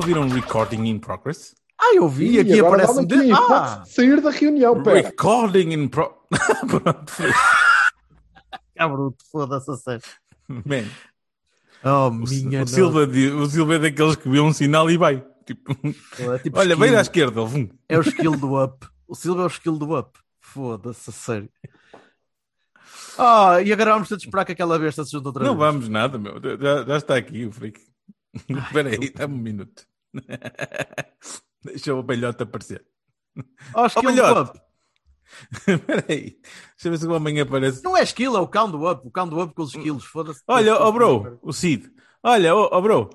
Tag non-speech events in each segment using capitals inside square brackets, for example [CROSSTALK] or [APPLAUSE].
Ouviram Recording in Progress? Ah, eu vi, E aqui agora aparece a hipótese Ah, de sair da reunião, pera. Recording in Pro... [LAUGHS] Pronto. ah, bruto, foda-se a sério. Man, Oh, o, minha o Silva, di- o Silva é daqueles que vê um sinal e vai. Tipo. É tipo olha, skill. vem à esquerda. vum. É o skill do up. O Silva é o skill do up. Foda-se, a sério. Ah, e agora vamos ter de esperar que aquela besta se junte outra Não vez. vamos nada, meu. Já, já está aqui o freak. [LAUGHS] Espera aí, dá-me um minuto. [LAUGHS] Deixa o velhote aparecer. Oh, skill do melhor. up. [LAUGHS] Espera aí. Deixa eu ver se o homem aparece. Não é skill, é o count do up. O count do up com os skills. Foda-se. Olha, ó bro, o Cid. Olha, ó ó, bro.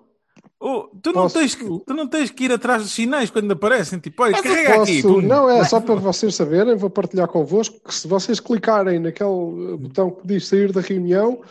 Ô, tu, não Posso- tens que, tu não tens que ir atrás dos sinais quando aparecem. Tipo, olha, carrega aqui. posso- pum. não, é só para vocês saberem, vou partilhar convosco que se vocês clicarem naquele botão que diz sair da reunião,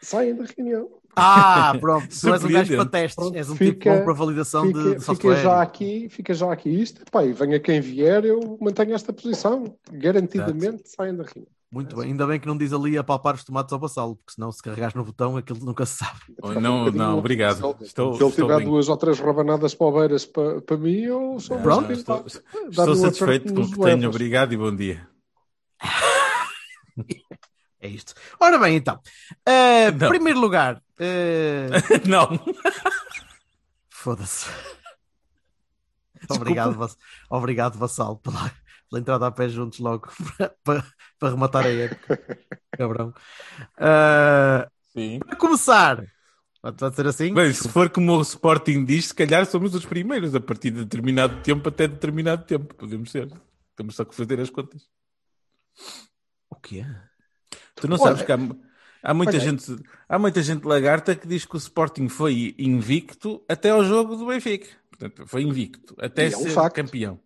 saem da reunião. Ah, pronto. Tu és um gajo para testes. Pronto, És um fica- tipo bom para validação de, Fica, de fica software. já aqui, fica já aqui isto. Pá, e venha quem vier, eu mantenho esta posição. Garantidamente saem da reunião. Muito bem. Ainda bem que não diz ali a palpar os tomates ao passá-lo, porque senão se carregares no botão aquilo nunca se sabe. Oh, Ficava um não, não, obrigado. Se ele, Estou, se ele tiver bem. duas ou três rabanadas pobeiras para, para mim, eu sou um Pronto. Estou, estou satisfeito com o que tenho. Obrigado e bom dia. [LAUGHS] É isto. Ora bem, então. Não. primeiro lugar. Eh, [LAUGHS] não. Foda-se. Obrigado, Vass- Obrigado, Vassal, pela, pela entrada a pé juntos logo [LAUGHS] para, para, rematar a época. Cabrão. Eh, Sim. para começar, pode pode ser assim? Bem, se for como o Sporting diz, se calhar somos os primeiros a partir de determinado tempo até determinado tempo. Podemos ser. Temos só que fazer as contas. O quê? Tu não Olha, sabes que há, há muita olha. gente, há muita gente lagarta que diz que o Sporting foi invicto até ao jogo do Benfica. Portanto, foi invicto até E é um ser facto. campeão.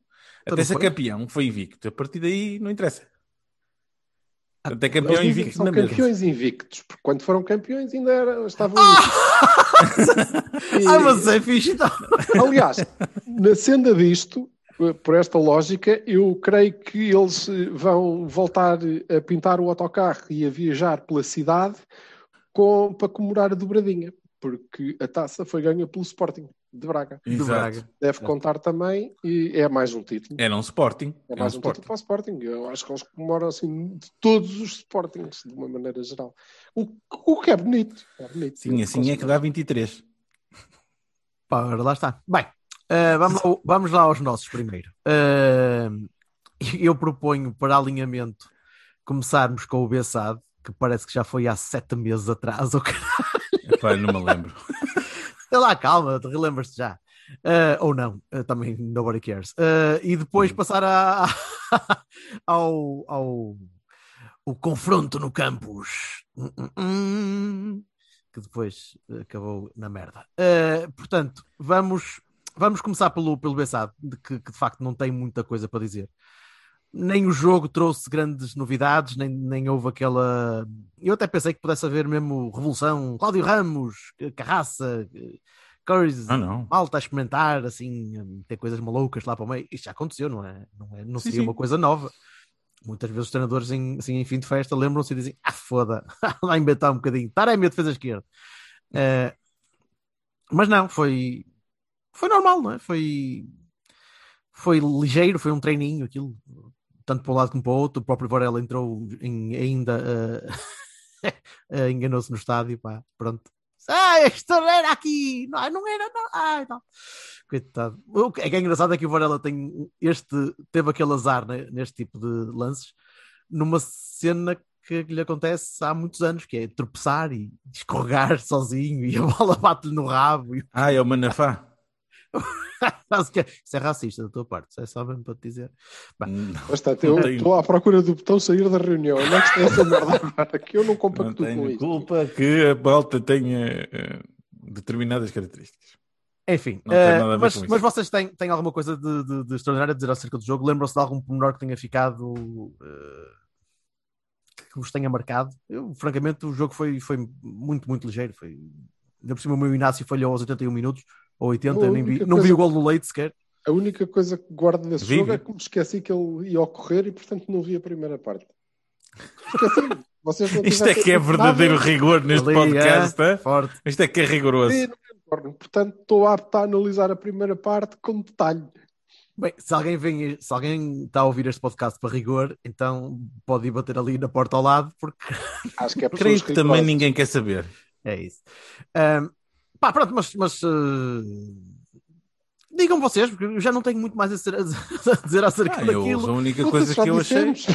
Então Até ser foi? campeão foi invicto. A partir daí não interessa. Até Eles campeão invicto são na mesma. campeões invictos, porque quando foram campeões ainda era, estavam invictos. [LAUGHS] Ah, mas é fixe então. Aliás, na senda disto, por esta lógica, eu creio que eles vão voltar a pintar o autocarro e a viajar pela cidade com, para comemorar a dobradinha, porque a taça foi ganha pelo Sporting de Braga. Exato. Braga. Deve contar também, e é mais um título. Era um Sporting. É um mais um Sporting. título para o Sporting. Eu acho que eles comemoram assim de todos os Sportings, de uma maneira geral. O, o que é bonito. É bonito. Sim, assim é que dá 23. Pá, ora, lá está. Bem, eh, vamos, ao- vamos lá aos nossos primeiro. Eh, eu proponho para alinhamento começarmos com o Bessade, que parece que já foi há sete meses atrás. ou caralho. Epá, não me lembro. [LAUGHS] Sei lá, calma, te relembras-te já. Eh, ou não, também nobody cares. E depois passar a, [LAUGHS] ao, ao o confronto no campus. Hum, hum, hum, que depois acabou na merda. Portanto, vamos, vamos começar pelo, pelo Bessade, de que, que de facto não tem muita coisa para dizer. Nem o jogo trouxe grandes novidades, nem, nem houve aquela. Eu até pensei que pudesse haver mesmo revolução. Cláudio Ramos, Carraça, Currys, Ah, não. malta a experimentar, assim, ter coisas malucas lá para o meio. Isto já aconteceu, não é? Não, é, não Sim, seria sim. uma coisa nova. Muitas vezes os treinadores, em, assim, em fim de festa, lembram-se e dizem: Ah, foda, [LAUGHS] lá inventar um bocadinho. Taremi, a defesa esquerda. Eh, mas não, foi, foi normal, não é? Foi, foi ligeiro, foi um treininho, aquilo, tanto para um lado como para o outro. O próprio Varela entrou em, ainda, eh, [LAUGHS] eh, enganou-se no estádio, pá, pronto. Ah, isto era aqui, não, não era, não, ai, não. Coitado. O que é que é engraçado é que o Varela tem este, teve aquele azar né, neste tipo de lances, numa cena que lhe acontece há muitos anos, que é tropeçar e escorregar [LAUGHS] sozinho e a bola bate-lhe no rabo. E... Ah, é o Manafá. [LAUGHS] É- Isso é racista da tua parte, isso é só mesmo para te dizer. Não, Bastante, eu Não tenho- estou à procura do botão sair da reunião. Onde é que está essa merda? Que eu não não compacto com tenho isto. culpa que a malta tenha eh, determinadas características. Enfim, Não tem nada a ver mas, com isso. mas vocês têm, têm alguma coisa de, de- de extraordinário a dizer acerca do jogo? Lembram-se de algum pormenor que tenha ficado eh, que vos tenha marcado? Eu, francamente, o jogo foi, foi muito, muito ligeiro. Foi... Ainda por cima, o meu Inácio falhou aos 81 minutos ou 80, A nem vi, não vi o gol do leite sequer. A única coisa que guardo desse Vi, jogo vi. é que me esqueci que ele ia ocorrer e, portanto, não vi a primeira parte. Esqueci. [LAUGHS] Vocês não Isto é que é verdadeiro nada, rigor neste Ali, podcast. é, forte. Isto é que é rigoroso. Portanto, estou apto a analisar a primeira parte com detalhe. Bem, se alguém, vem, se alguém está a ouvir este podcast para rigor, então pode ir bater ali na porta ao lado, porque Acho que é [LAUGHS] Creio que também ninguém quer saber. É isso. Ahm, pá, pronto, mas, mas eh, digam vocês, porque eu já não tenho muito mais a, ser- a dizer [LAUGHS] acerca Ah, eu, daquilo. a única Puta, coisa que eu achei. dissemos.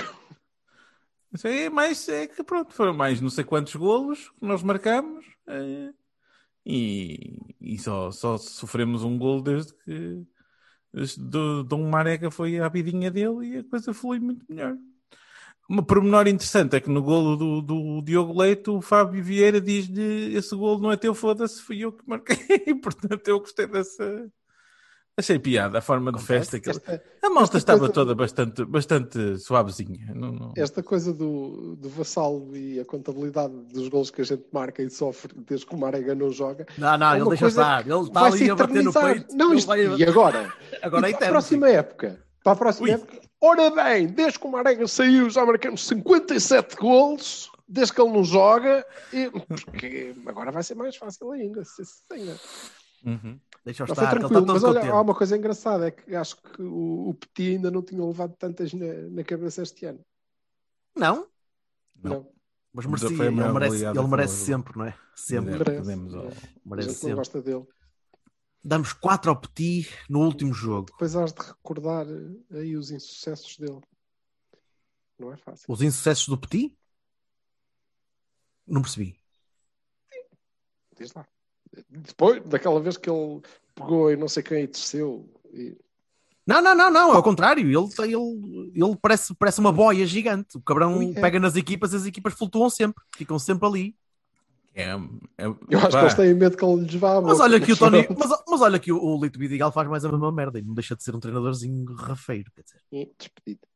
Aí é mais é que pronto, foram mais não sei quantos golos que nós marcamos eh, e, e só, só sofremos um golo desde que Dom Marega foi à vidinha dele e a coisa flui muito melhor. Uma pormenor interessante é que no golo do, do Diogo Leite o Fábio Vieira diz-lhe esse golo não é teu, foda-se, fui eu que marquei. [LAUGHS] Portanto, eu gostei dessa. Achei piada a forma de festa. Que... ele- Esta, A malta esta estava coisa- toda bastante, bastante suavezinha. Não, não... esta coisa do, do vassalo e a contabilidade dos gols que a gente marca e sofre desde que o Marega não joga Não, não, É ele deixa estar. Ele está vai ali se a bater no eternizar. peito. Não, isto- vai- E agora? [LAUGHS] Agora e é para a próxima época? Para a próxima Ui. época? Ora bem, desde que o Marega saiu já marcamos 57 gols, desde que ele não joga, e, porque agora vai ser mais fácil ainda. Se, se tenha. Uhum. Deixa-o Já foi estar, ele tranquilo, está mas olha, há uma coisa engraçada, é que acho que o, o Petit ainda não tinha levado tantas na, na cabeça este ano. Não, Não. mas Mas merecia. foi Ele merece, ele merece sempre, não é? Sempre. Merece. Merece gente não sempre. gosta dele. Damos 4 ao Petit no último jogo. Depois has de recordar eh, aí os insucessos dele. Não é fácil. Os insucessos do Petit? Não percebi. Diz lá. Depois, daquela vez que ele pegou e não sei quem e desceu. E... Não, não, não, não, ao contrário, ele, ele, ele parece, parece uma boia gigante. O cabrão Ui, é. pega nas equipas e as equipas flutuam sempre, ficam sempre ali. É, é, Eu acho pá, que eles têm medo que ele lhes vá Mas olha que o Tony, mas, mas olha que o, o Lito Bidigal faz mais a mesma merda e não deixa de ser um treinadorzinho rafeiro, quer dizer. E despedido.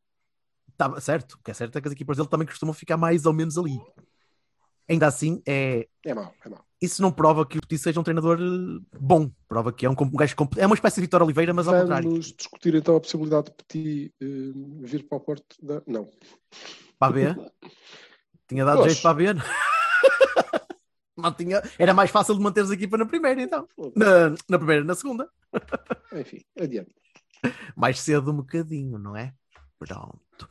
Tá certo, o que é certo é que as equipas dele também costumam ficar mais ou menos ali. Ainda assim, é, É mau, é mau. isso não prova que o Petit seja um treinador eh, bom. Prova que é um, um gajo é uma espécie de Vitor Oliveira, mas ao contrário. Vamos discutir então a possibilidade de Petit eh, vir para o Porto. Da... Não. Para a B. [LAUGHS] Tinha dado Poxa. jeito para a B. [LAUGHS] Não tinha... Era mais fácil de manteres a equipa na primeira, então. Na, na primeira, na segunda. [LAUGHS] Enfim, adiante. Mais cedo um bocadinho, não é? Pronto.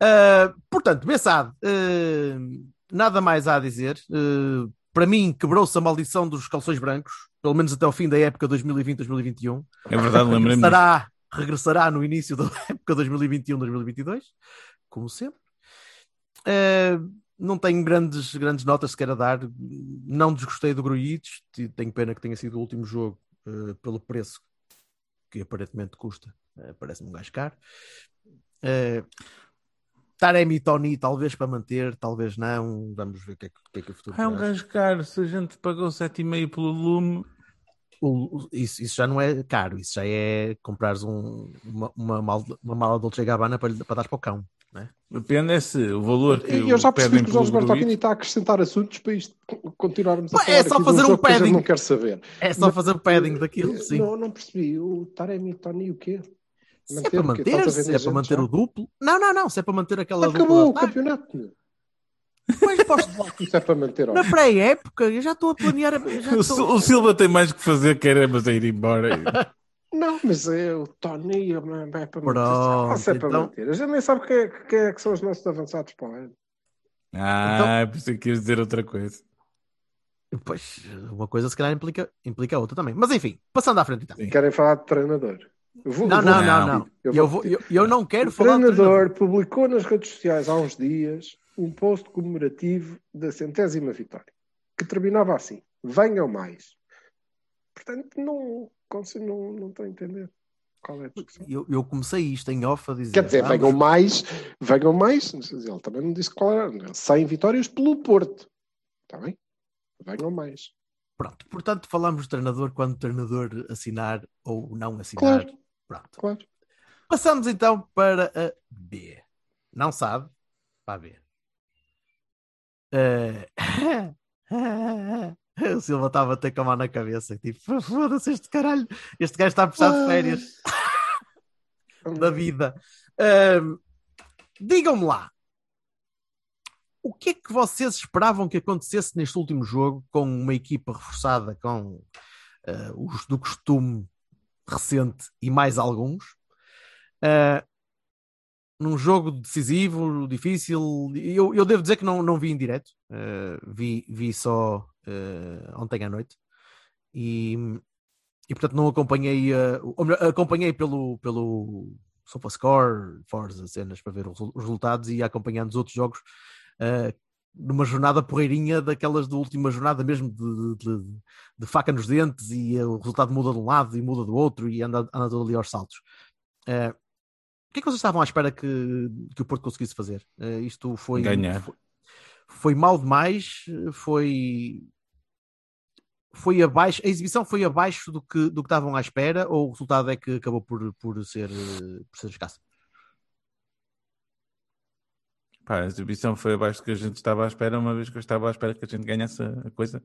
Ah, portanto, Bessade, ah, nada mais há a dizer. Ah, para mim, quebrou-se a maldição dos calções brancos, pelo menos até o fim da época 2020-2021. é verdade, lembrei-me. regressará, regressará no início da [LAUGHS] época 2021-2022, como sempre. Eh, não tenho grandes, grandes notas sequer a dar. Não desgostei do Grujic. Tenho pena que tenha sido o último jogo eh, pelo preço que aparentemente custa. Eh, Parece-me um gajo caro. Eh, Taremi e Tony, talvez para manter, talvez não. Vamos ver o que é que, o que, é que o futuro é um gajo caro. Se a gente pagou 7,5 pelo lume, O- isso, isso já não é caro, isso já é comprares um- uma, uma, mal- uma mala Dolce Gabbana para, para dar para o cão. Depende é se o valor que eu já percebi que o Jorge Gruitch- está a acrescentar assuntos para isto continuarmos a Pá, falar é só fazer um jogo que padding. não saber. É só Mas- fazer o padding daquilo, sim. Não, não percebi. O Taremi Tony o quê? Se é para o quê? manter, se é para manter já? o duplo. Não, não, não, se é para manter aquela Acabou o dupla. Ah, campeonato. meu. Depois posso [LAUGHS] Isso é para manter. Na pré-época, eu já estou a planear. a- [LAUGHS] O, estou... o Silva tem mais que fazer, quer é mas é ir embora. [LAUGHS] Não, mas é o Tony é é para manter. Pronto, Ah, se é para então-. A gente nem sabe quem é, quem é que são os nossos avançados para o ano. Ah, pensei que ias dizer outra coisa. Pois, uma coisa se calhar implica, implica a outra também. Mas enfim, passando à frente então. Sim. Querem falar de treinador? Vou- Não, vou não, não, não. Eu Eu, vou eu, eu não quero O falar de treinador publicou nas redes sociais há uns dias um post comemorativo da centésima vitória, que terminava assim: venham mais. Portanto, não consigo, não, não estou a entender qual é a discussão. Eu, eu comecei isto em off a dizer. Quer dizer, vamos- venham mais, venham mais. Ele também não disse qual era. 100 vitórias pelo Porto. Está bem? Venham mais. Pronto, portanto, falamos de treinador quando o treinador assinar ou não assinar. Claro. Pronto. Claro. Passamos então para a B. Não sabe? Para a B. Eh, [LAUGHS] [LAUGHS] [LAUGHS] o Silva estava a ter com a mão na cabeça. Tipo, foda-se este caralho. Este gajo está a precisar de férias [LAUGHS] da vida. Ahm, Digam-me lá. O que é que vocês esperavam que acontecesse neste último jogo com uma equipa reforçada com eh, os do costume recente e mais alguns? Uh, num jogo decisivo, difícil. Eu, eu devo dizer que não, não vi em direto, uh, vi, vi só uh, ontem à noite e, e portanto não acompanhei, uh, ou melhor, acompanhei pelo, pelo SofaScore, Forza, cenas para ver os, os resultados e acompanhando os outros jogos uh, numa jornada porreirinha daquelas da última jornada mesmo de, de, de, de faca nos dentes e o resultado muda de um lado e muda do outro e anda, anda todo ali aos saltos. Uh, o que é que vocês estavam à espera que, que o Porto conseguisse fazer? Uh, isto foi. Ganhar. Foi, foi mal demais, foi. Foi abaixo, a exibição foi abaixo do que, do que estavam à espera, ou o resultado é que acabou por, por, ser, por ser escasso? Pá, a exibição foi abaixo do que a gente estava à espera, uma vez que eu estava à espera que a gente ganhasse a coisa,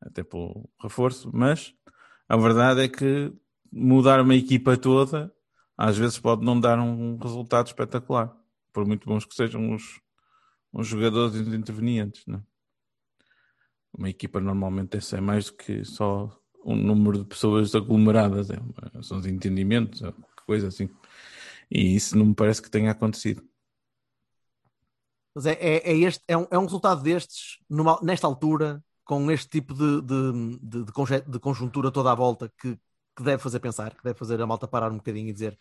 até pelo reforço, mas a verdade é que mudar uma equipa toda às vezes pode não dar um resultado espetacular, por muito bons que sejam os, os jogadores intervenientes. Não? Uma equipa normalmente é mais do que só um número de pessoas aglomeradas, é, são os entendimentos, é, coisa assim. E isso não me parece que tenha acontecido. Mas é, é, é este, é, um, é um resultado destes, numa, nesta altura, com este tipo de, de, de, de, conjuntura toda à volta, que, que deve fazer pensar, que deve fazer a malta parar um bocadinho e dizer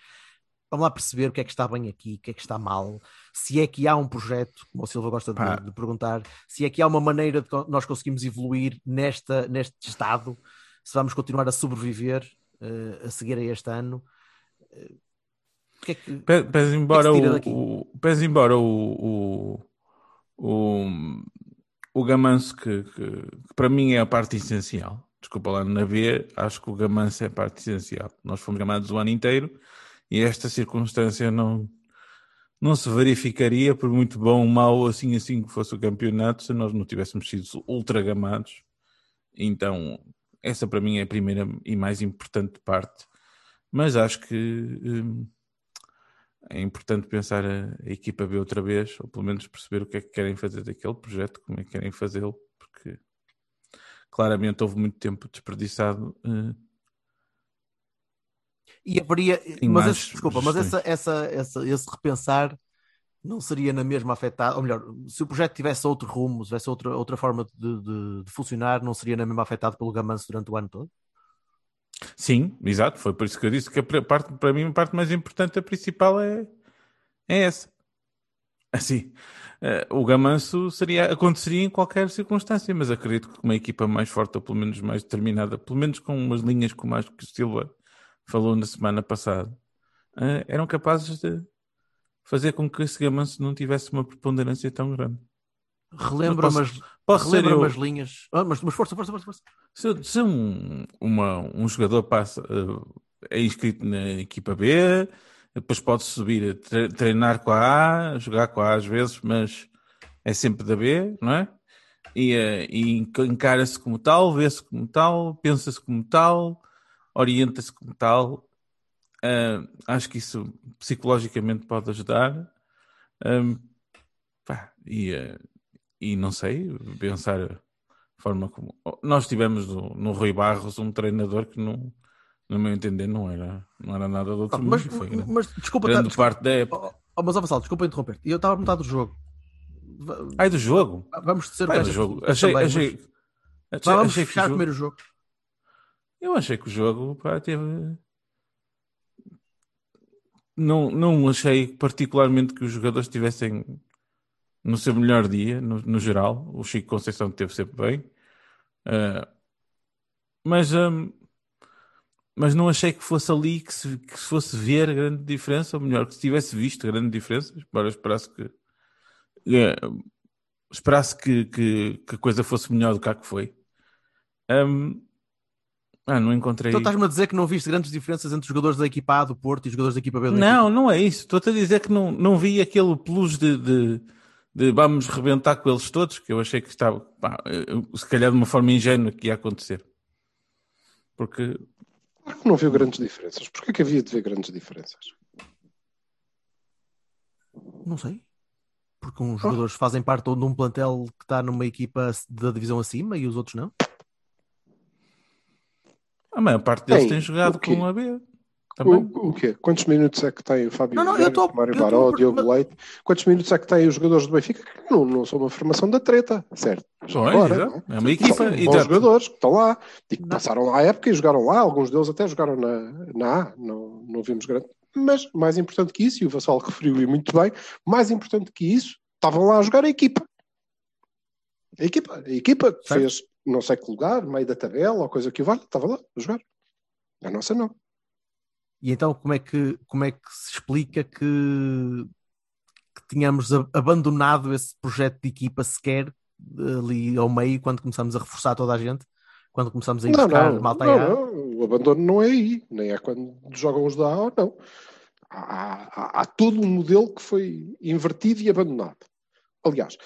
vamos lá perceber o que é que está bem aqui, o que é que está mal, se é que há um projeto, como o Silva gosta de, de, perguntar, se é que há uma maneira de nós conseguimos evoluir nesta, neste estado, se vamos continuar a sobreviver uh, a seguir a este ano. Uh, que é que, pese embora, que é que o, o, pese embora o, o, o, o Gamanço, que, que, para mim é a parte essencial, desculpa lá na B, acho que o Gamanço é a parte essencial. Nós fomos gamados o ano inteiro e esta circunstância não, não se verificaria, por muito bom ou assim assim que fosse o campeonato, se nós não tivéssemos sido ultra gamados. Então, essa para mim é a primeira e mais importante parte. Mas acho que hum, é importante pensar a, a, equipa B outra vez, ou pelo menos perceber o que é que querem fazer daquele projeto, como é que querem fazê-lo, porque claramente houve muito tempo desperdiçado. Uh, e haveria, mas esse, desculpa, mas essa, essa, essa, esse repensar não seria na mesma afetado, ou melhor, se o projeto tivesse outro rumo, se tivesse outra, outra forma de, de, de funcionar, não seria na mesma afetado pelo Gamanço durante o ano todo? Sim, exato, foi por isso que eu disse que a parte, para mim a parte mais importante, a principal é, é essa. Assim, uh, o Gamanço seria, aconteceria em qualquer circunstância, mas acredito que uma equipa mais forte, ou pelo menos mais determinada, pelo menos com umas linhas como as que o Silva falou na semana passada, uh, eram capazes de fazer com que esse Gamanço não tivesse uma preponderância tão grande. Relembra mas posso relembra eu... umas linhas. Ah, mas, mas força, força, força. força. Se, se um, uma, um jogador passa, uh, é inscrito na equipa B, depois pode subir a treinar com a A, jogar com a A às vezes, mas é sempre da B, não é? E, uh, e encara-se como tal, vê-se como tal, pensa-se como tal, orienta-se como tal. Uh, acho que isso psicologicamente pode ajudar. Um, pá, e, uh, e não sei, pensar a forma como. Nós tivemos no, no Rui Barros um treinador que não. No meu entender, não era, não era nada do outro ah, mas, mundo. Foi grande, mas desculpa, grande desculpa, parte da época. Oh, oh, mas, Vassal, desculpa interromper. Eu estava a perguntar do jogo. Ai, do jogo? Vamos dizer Ai, do jogo. Achei, também, achei, mas... achei, Vamos achei fechar o primeiro o jogo. Eu achei que o jogo pá, teve. Não, não achei particularmente que os jogadores estivessem no seu melhor dia, no, no geral. O Chico Conceição teve sempre bem. Uh, mas, um, mas não achei que fosse ali que se, que se fosse ver grande diferença, ou melhor, que se tivesse visto grande diferença, embora esperasse que eh, esperasse que, que, que a coisa fosse melhor do que a que foi. Hum, ah, não encontrei. Então estás-me a dizer que não viste grandes diferenças entre os jogadores da equipa A do Porto e os jogadores da equipa B do Não, não é isso. Estou-te a dizer que não, não vi aquele plus de, de, de vamos rebentar com eles todos, que eu achei que estava, pá, se calhar de uma forma ingênua que ia acontecer. Porque Claro que não viu grandes diferenças. Porquê que havia de ver grandes diferenças? Não sei. Porque uns jogadores fazem parte de um plantel que está numa equipa da divisão acima e os outros não. A maior parte deles Tem, tem jogado com a B. Também. O, o quê? Quantos minutos é que tem o Fábio Não, não, Vieira, tô- o Mário tô- Baró, o Diogo mas- Leite? Quantos minutos é que tem os jogadores do Benfica? Que não, não são uma formação da treta, certo? Pois, agora, é? É uma equipa. São bons jogadores que estão lá e que Não. passaram lá a época e jogaram lá. Alguns deles até jogaram na, na A, não, não vimos grande. Mas mais importante que isso, e o Vassal referiu e muito bem, mais importante que isso, estavam lá a jogar a equipa. A equipa, a equipa que Certo. fez não sei que lugar, meio da tabela ou coisa que o valha, estava lá a jogar. A nossa não. E então como é que, como é que se explica que, que tínhamos abandonado esse projeto de equipa sequer ali ao meio quando começamos a reforçar toda a gente? Quando começamos a ir Não, buscar não, malta não, não, o abandono não é aí, nem é quando jogam os da A ou não. Há, há- há todo um modelo que foi invertido e abandonado. Aliás,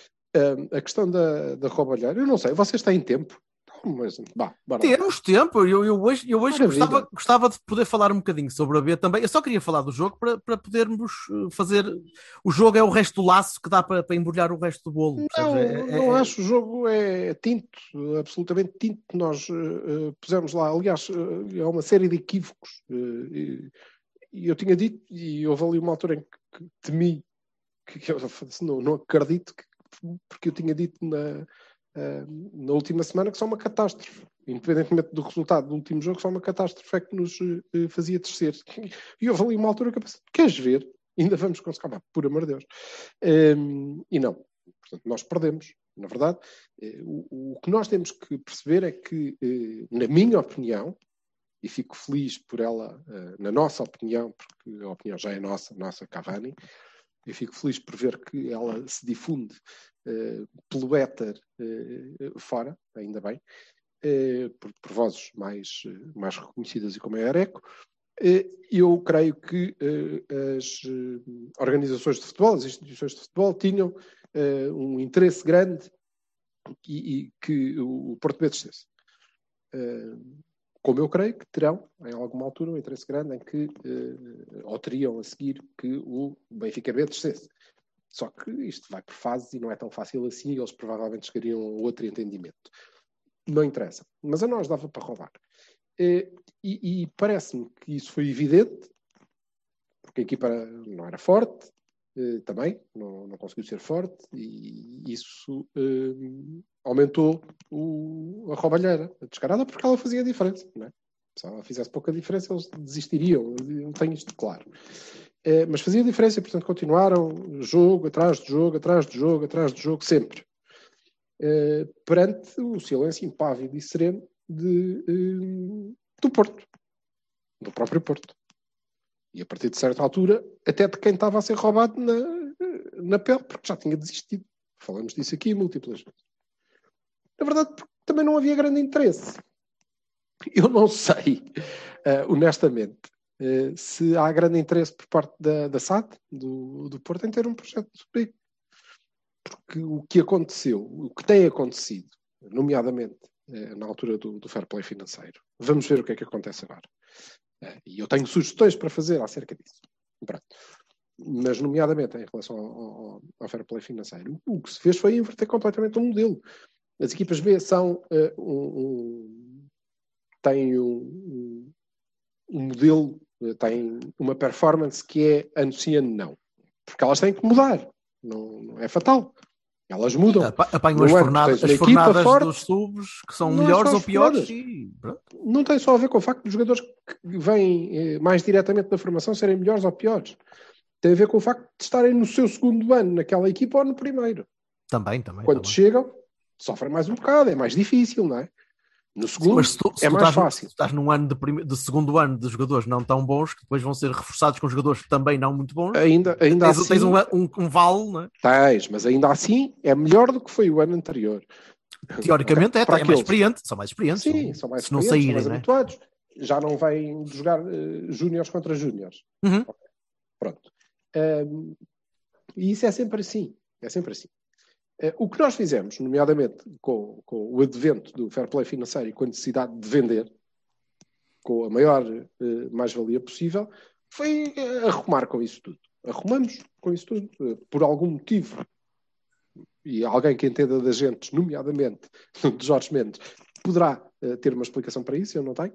a questão da, da roubalheira, eu não sei, vocês têm tempo? Mas. Temos tempo, eu, eu hoje, eu hoje Maravilha. gostava, gostava de poder falar um bocadinho sobre a B também. Eu só queria falar do jogo para, para podermos eh, fazer. O jogo é o resto do laço que dá para, para embrulhar o resto do bolo. Não? É- é- não é- acho o jogo é tinto, absolutamente tinto. Nós eh, pusemos lá, aliás, eh, é uma série de equívocos. eh, e, e eu tinha dito, e houve ali uma altura em que, que temi, que, [LAUGHS] que eu não, não acredito, que- porque eu tinha dito na, eh, na última semana que só uma catástrofe. Independentemente do resultado do último jogo, só uma catástrofe é que nos eh, fazia terceiro. [LAUGHS] E houve ali uma altura que eu pensei, queres ver? Ainda vamos conseguir, ah, por amor de Deus. Ehm, e não. Portanto, nós perdemos. Na verdade, eh, o, o que nós temos que perceber é que, na minha opinião, e fico feliz por ela, na nossa opinião, porque a opinião já é nossa, nossa Cavani, eu fico feliz por ver que ela se difunde eh, pelo éter eh, fora, ainda bem, eh, por, por vozes mais, mais reconhecidas e como é a Areco. Eh, Eu creio que as organizações de futebol, as instituições de futebol, tinham um interesse grande e, e que o Porto B descesse. Eh, como eu creio que terão, em alguma altura, um interesse grande em que, eh, ou teriam a seguir, que o Benfica B descesse. Só que isto vai por fases e não é tão fácil assim, e eles provavelmente chegariam a outro entendimento. Não interessa. Mas a nós dava para roubar. Eh, E, e parece-me que isso foi evidente, porque a equipa não era forte, eh, também, não, não conseguiu ser forte, e isso eh, aumentou o- a roubalheira, a descarada, porque ela fazia diferença. Não é? Se ela fizesse pouca diferença, eles desistiriam, eu tenho isto claro. Eh, mas fazia diferença, e portanto continuaram jogo atrás de jogo, atrás de jogo, atrás de jogo, sempre. Perante o silêncio impávido e sereno de, do Porto, do próprio Porto. E a partir de certa altura, até de quem estava a ser roubado na, na pele, porque já tinha desistido. Falamos disso aqui múltiplas vezes. Na verdade, porque também não havia grande interesse. Eu não sei, eh, honestamente, eh, se há grande interesse por parte da, da SAD, do, do Porto, em ter um projeto B. Porque o que aconteceu, o que tem acontecido, nomeadamente eh, na altura do, do fair play financeiro, vamos ver o que é que acontece agora. Eh, E eu tenho sugestões para fazer acerca disso. Pronto. Mas, nomeadamente, em relação ao, ao, ao fair play financeiro, o que se fez foi inverter completamente o modelo. As equipas B são eh, um, um, têm um, um, um modelo, eh, têm uma performance que é ano sim, ano não. Porque elas têm que mudar. Não, não é fatal. Elas mudam. Apa- Apanham as que fornadas, as fornadas forte, dos subs que são é melhores ou piores e não tem só a ver com o facto dos jogadores que vêm eh, mais diretamente da formação serem melhores ou piores. Tem a ver com o facto de estarem no seu segundo ano naquela equipa ou no primeiro. Também, também. Quando também. chegam, sofrem mais um bocado, é mais difícil, não é? No segundo, Mas se tu, se é mais estás, fácil. estás num ano de, prime- de segundo ano de jogadores não tão bons, que depois vão ser reforçados com jogadores também não muito bons, Ainda, ainda tens, assim, tens um, um, um vale, né? tens, mas ainda assim é melhor do que foi o ano anterior. teoricamente é, Para é mais experiente, são mais experientes. Sim, não- são mais se não saírem, mais né? habituados. Já não vêm jogar uh, júniores contra júniores. Uhum. Pronto. Um, e isso é sempre assim. É sempre assim. Uh, o que nós fizemos, nomeadamente com, com o advento do fair play financeiro e com a necessidade de vender com a maior uh, mais-valia possível, foi uh, arrumar com isso tudo. Arrumamos com isso tudo. Uh, por algum motivo, e alguém que entenda de agentes, nomeadamente de [LAUGHS] Jorge Mendes, poderá uh, ter uma explicação para isso, eu não tenho.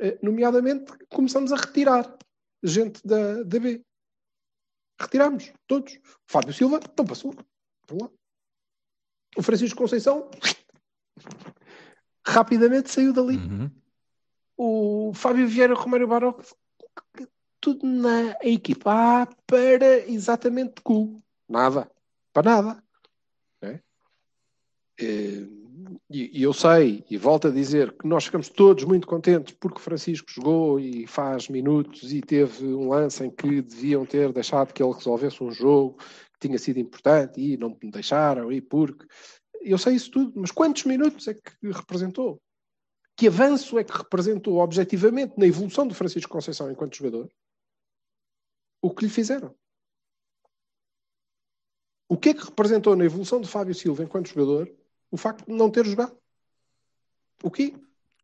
Uh, nomeadamente, começamos a retirar gente da, da B. Retiramos, todos. Fábio Silva, não passou. Por lá. O Francisco Conceição, rapidamente saiu dali. Uhum. O Fábio Vieira Romero Baró, tudo na equipa A para exatamente cu. Nada. Para nada. É? E, e eu sei, e volto a dizer, que nós ficamos todos muito contentes porque o Francisco jogou e faz minutos e teve um lance em que deviam ter deixado que ele resolvesse um jogo que tinha sido importante e não me deixaram, e porque. Eu sei isso tudo, mas quantos minutos é que representou? Que avanço é que representou objetivamente na evolução do Francisco Conceição enquanto jogador? O que lhe fizeram? O que é que representou na evolução de Fábio Silva enquanto jogador o facto de não ter jogado? O quê?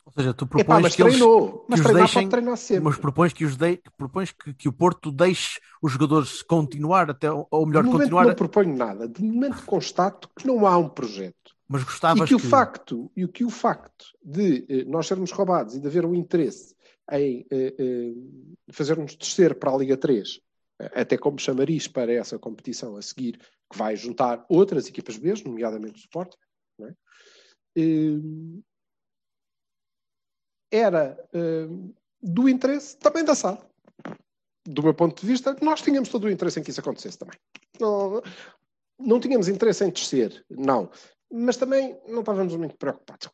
Ou seja, tu Epá, propões mas que eles, treinou. Mas os treinar deixem- pode treinar sempre. mas propões que os de, propões que, que o Porto deixe os jogadores continuar até ou melhor de momento continuar, não proponho nada. De momento constato que não há um projeto. mas E gostavas que o facto, e o que o facto de eh, nós sermos roubados e de haver um interesse em eh, eh, fazer-nos descer para a Liga 3, eh, até como chamariz para essa competição a seguir, que vai juntar outras equipas B, nomeadamente o Sport, não é? Era eh, do interesse também da SAD. Do meu ponto de vista, nós tínhamos todo o interesse em que isso acontecesse também. Não, não tínhamos interesse em descer, não. Mas também não estávamos muito preocupados.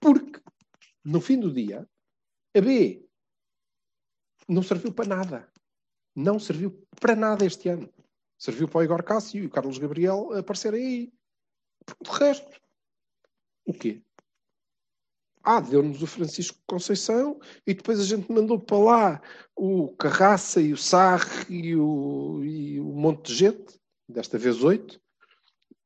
Porque, no fim do dia, a B não serviu para nada. Não serviu para nada este ano. Serviu para o Igor Cássio e o Carlos Gabriel aparecerem aí. De resto, o quê? Ah, deu-nos o Francisco Conceição e depois a gente mandou para lá o Carraça e o Sarre e o, e o monte de gente, desta vez oito,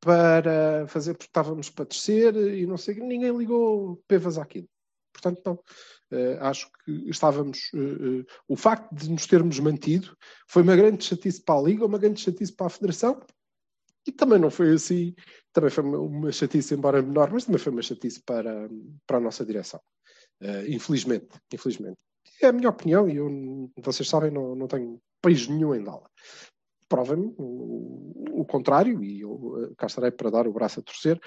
para fazer, porque estávamos para descer e não sei, ninguém ligou pevas àquilo. Portanto, não. Eh, acho que estávamos. eh, eh, o facto de nos termos mantido foi uma grande chatice para a Liga, uma grande chatice para a Federação e também não foi assim. Também foi uma, chatice, embora menor, mas também foi uma chatice para, para a nossa direção. Eh, infelizmente, infelizmente. É a minha opinião e eu, vocês sabem, não, não tenho país nenhum em dá-la. Provem-me o, o contrário e eu eh, cá estarei para dar o braço a torcer,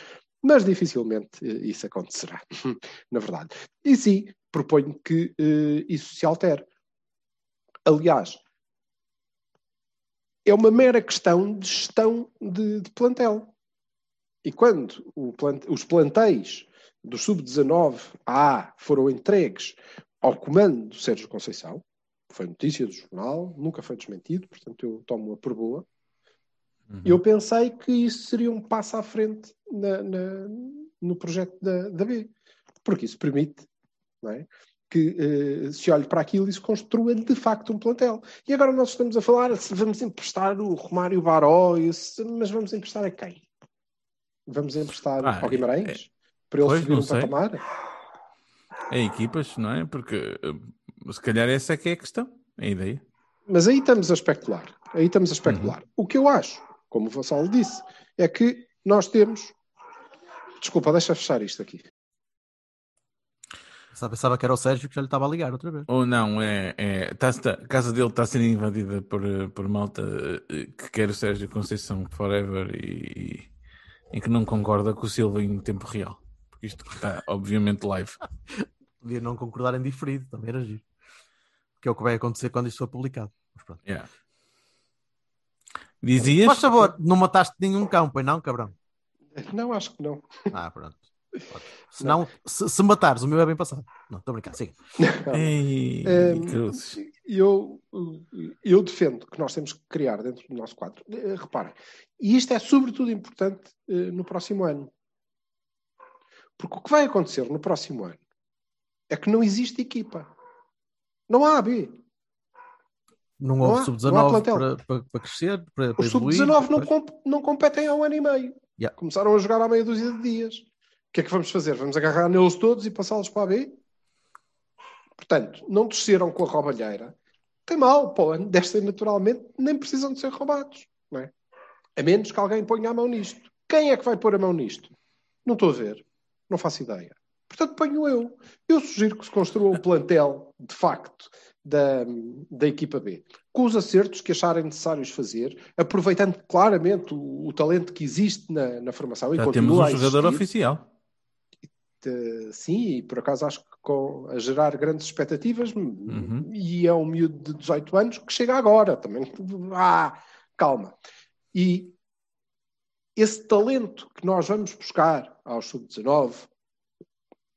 mas dificilmente eh, isso acontecerá, [LAUGHS] na verdade. E sim, proponho que eh, isso se altere. Aliás, é uma mera questão de gestão de, de plantel. E quando plant- os plantéis do Sub-19 A foram entregues ao comando do Sérgio Conceição, foi notícia do jornal, nunca foi desmentido, portanto eu tomo-a por boa, Uhum. eu pensei que isso seria um passo à frente na- na- no projeto da, da B, porque isso permite não é, que eh, se olhe para aquilo e se construa de facto um plantel. E agora nós estamos a falar se vamos emprestar o Romário Baró, se- mas vamos emprestar a quem? Vamos emprestar Ah, ao Guimarães? para ele subir um sei. patamar? É equipas, não é? Porque eh, se calhar essa é que é a questão, a ideia. Mas aí estamos a especular. Aí estamos a especular. Uhum. O que eu acho, como o Vassalo disse, é que nós temos. Desculpa, deixa fechar isto aqui. Só pensava que era o Sérgio que já lhe estava a ligar outra vez. Ou não, é, é tá, tá- a casa dele está sendo invadida por, eh, por malta eh, que quer o Sérgio Conceição forever e, e que não concorda com o Silva em tempo real. Porque isto está, obviamente, live. [LAUGHS] Podia não concordar em diferido, também era giro. Que é o que vai acontecer quando isto for publicado. Mas pronto. Yeah. Dizias? Faz favor, não mataste nenhum cão, pois não, cabrão? Não, acho que não. Ah, pronto. Se não, se, se matares, o meu é bem passado. Não, estou a brincar, siga. Ei, Ehm, eu, eu defendo que nós temos que criar dentro do nosso quadro. Eh, Reparem, e isto é sobretudo importante eh, no próximo ano. Porque o que vai acontecer no próximo ano é que não existe equipa. Não há AB. Não Não há- houve não há sub-19 plantel. para, para, para crescer, para, para Os evoluir. sub-19 não, comp- não competem há um ano e meio. Yeah. Começaram a jogar há meia dúzia de dias. O que é que vamos fazer? Vamos agarrar neles todos e passá-los para a B? Portanto, não desceram com a roubalheira. Tem mal, para o ano, descem naturalmente, nem precisam de ser roubados. Não é? A menos que alguém ponha a mão nisto. Quem é que vai pôr a mão nisto? Não estou a ver. Não faço ideia. Portanto, ponho eu. Eu sugiro que se construa um plantel, de facto, da, da equipa B. Com os acertos que acharem necessários fazer, aproveitando claramente o, o talento que existe na, na formação. e Já temos continua um jogador oficial. Eh, sim, e por acaso acho que com, a gerar grandes expectativas, Uhum. e é um miúdo de 18 anos que chega agora também. Ah, calma. E esse talento que nós vamos buscar aos sub-19,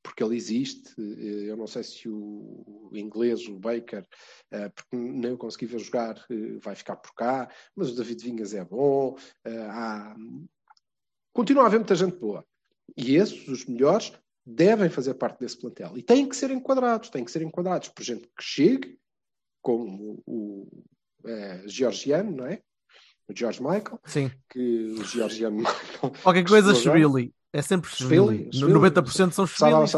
porque ele existe, eh, eu não sei se o inglês, o Baker, eh, porque nem eu consegui ver jogar, vai ficar por cá, mas o David Vingas é bom, há... continua a haver muita gente boa. E esses, os melhores, devem fazer parte desse plantel. E têm que ser enquadrados, têm que ser enquadrados por gente que chegue, como o, eh, georgiano, não é? O George Michael, Sim. que o georgiano Michael. [LAUGHS] Qualquer coisa. Shvili. É sempre Shvili, Shvili. Shvili. 90% são Shvilis.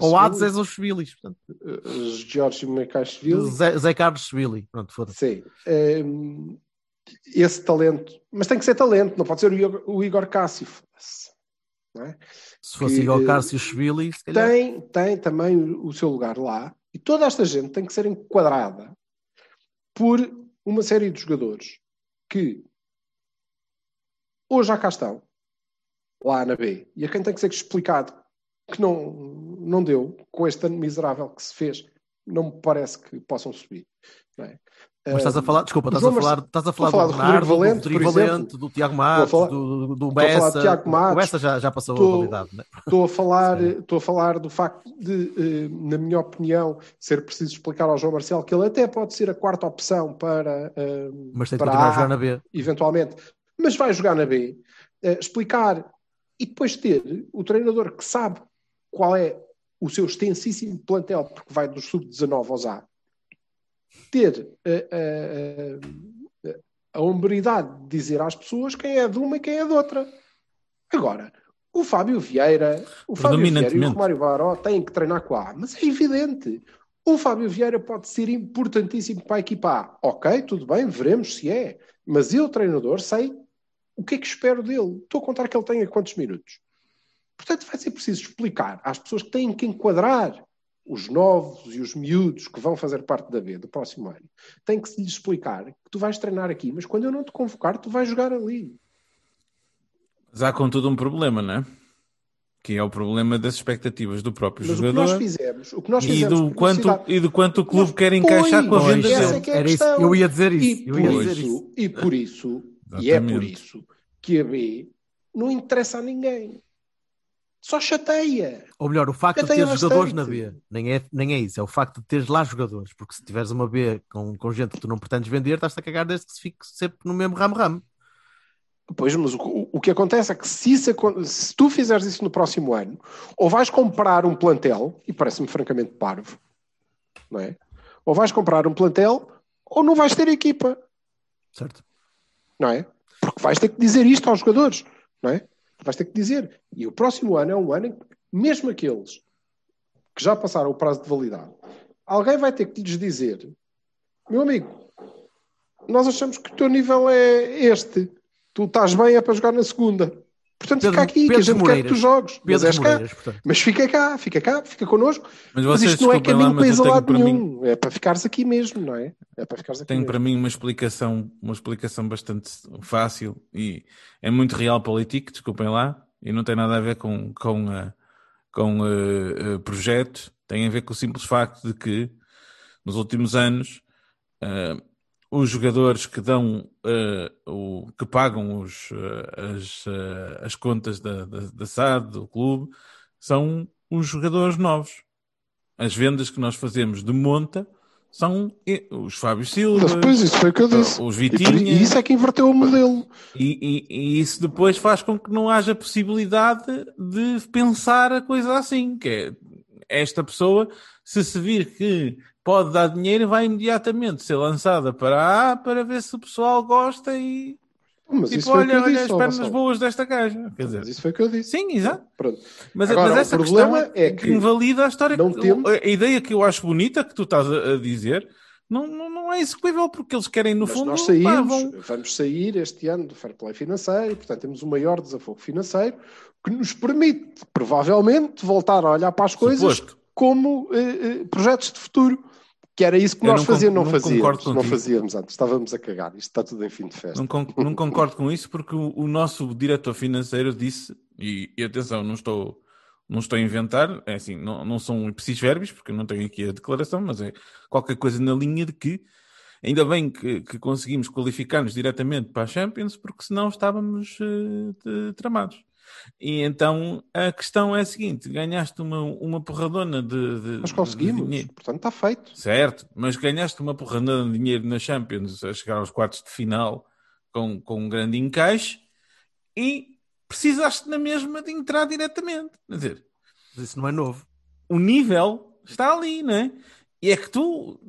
Ou Hades Shvili, és os Shvilis. George Michael Zé, Zé Carlos Shvili. Pronto, foda-se. Sim. Ehm, esse talento, mas tem que ser talento, não pode ser o Igor, o Igor Cássio. É? Se fosse Que, igual eh, se calhar. tem, tem também o, seu lugar lá e toda esta gente tem que ser enquadrada por uma série de jogadores que ou já cá estão, lá na B, e a quem tem que ser explicado que não, não deu, com este ano miserável que se fez, não me parece que possam subir. não é? Mas estás a falar, desculpa, estás a falar, estás a falar a do Bernardo, do do Rodrigo Valente, Valente, do Tiago Matos, falar- do, do, Bessa. Tiago Matos, o Bessa já, já passou estou- a validade, né? Estou a falar, estou a falar do facto de, eh, na minha opinião, ser preciso explicar ao João Marcelo que ele até pode ser a quarta opção para, eh, mas tem para continuar a A, jogar na B. eventualmente, mas vai jogar na B. Eh, explicar e depois ter o treinador que sabe qual é o seu extensíssimo plantel, porque vai dos sub-19 aos A, ter eh, eh, eh, a hombridade de dizer às pessoas quem é de uma e quem é de outra. Agora, o Fábio Vieira, o Fábio Vieira e o. Romário Baró têm que treinar com a A, mas é evidente. O Fábio Vieira pode ser importantíssimo para a equipa A. Ok, tudo bem, veremos se é. Mas eu, treinador, sei o que é que espero dele. Estou a contar que ele tenha quantos minutos. Portanto, vai ser preciso explicar às pessoas que têm que enquadrar os novos e os miúdos que vão fazer parte da B do próximo ano. Tem que se lhes explicar que tu vais treinar aqui, mas quando eu não te convocar, tu vais jogar ali. Mas há contudo um problema, não é? Que é o problema das expectativas do próprio Mas o que jogador nós fizemos, o que nós e fizemos do, por quanto, e do quanto o clube Nós- quer encaixar com a venda dele. é é Era isso, eu ia dizer isso. E eu por, ia Pois. dizer isso. isso, e por isso, e é por isso que a B não interessa a ninguém. Só chateia. Ou melhor, o facto Já de ter jogadores na. B nem é, nem é isso, é o facto de teres lá jogadores, porque se tiveres uma B com, com gente que tu não pretendes vender, estás-te a cagar desde que se fique sempre no mesmo ramo-ramo. Pois, mas o, o- que acontece é que se, isso se tu fizeres isso no próximo ano, ou vais comprar um plantel, e parece-me francamente parvo, não é? Ou vais comprar um plantel, ou não vais ter equipa, Certo? não é? Porque vais ter que dizer isto aos jogadores, não é? Vais ter que dizer. E o próximo ano é um ano em que, mesmo aqueles que já passaram o prazo de validade, alguém vai ter que lhes dizer: meu amigo, nós achamos que o teu nível é este, tu estás bem, é para jogar na segunda. Portanto, Pedro- fica aqui, que a Pedro gente quer que Moreiras. tu jogues. Mas, Pedro és cá. Moreiras, mas fica cá, fica cá, fica connosco. Mas Mas isto não é desculpem lá, caminho para mas isolado para mim, nenhum. É para ficares aqui mesmo, não é? É para ficares aqui tenho mesmo. para mim uma explicação, uma explicação bastante fácil e é muito real político, desculpem lá, e não tem nada a ver com, com, eh, com eh, projeto, tem a ver com o simples facto de que nos últimos anos eh, os jogadores que dão eh, o, que pagam os, eh, as, eh, as contas da, da, da SAD, do clube, são os jogadores novos. As vendas que nós fazemos de monta são os Fábio Silva, Depois isso foi o que eu disse. os E, Vitinha, e isso é que inverteu o modelo. e, e- e isso depois faz com que não haja possibilidade de pensar a coisa assim, que é esta pessoa, se se vir que pode dar dinheiro, vai imediatamente ser lançada para a para ver se o pessoal gosta e Mas tipo, olha, olha disse. as pernas boas desta gaja. Quer Mas dizer, isso foi o que eu disse. sim, exato. Pronto. Mas, Agora, mas essa problema questão é que invalida a história. não que- temos- A ideia que eu acho bonita, que tu estás a, dizer, não, não, não é execuível, porque eles querem, no Mas fundo, nós pá, saímos, vão- vamos sair este ano do fair play financeiro, portanto temos o maior desafogo financeiro que nos permite, provavelmente, voltar a olhar para as coisas Suposto. Como eh, eh, projetos de futuro. Que era isso que Eu nós não con- fazíamos, não, não fazíamos, não fazíamos antes, estávamos a cagar, isto está tudo em fim de festa. Não, con- não concordo com isso porque o, o nosso diretor financeiro disse, e, e atenção, não estou, não estou a inventar, é assim, não, não são ipsis verbis, porque eu não tenho aqui a declaração, mas é qualquer coisa na linha de que ainda bem que, que conseguimos qualificar-nos diretamente para a Champions, porque senão estávamos de- tramados. E então a questão é a seguinte: ganhaste uma, uma porradona de, de, de conseguimos, dinheiro. portanto está feito. Certo, mas ganhaste uma porrada de dinheiro na Champions a chegar aos quartos de final com, com um grande encaixe e precisaste na mesma de entrar diretamente. Quer dizer, Mas isso não é novo. o nível está ali, não é? E é que tu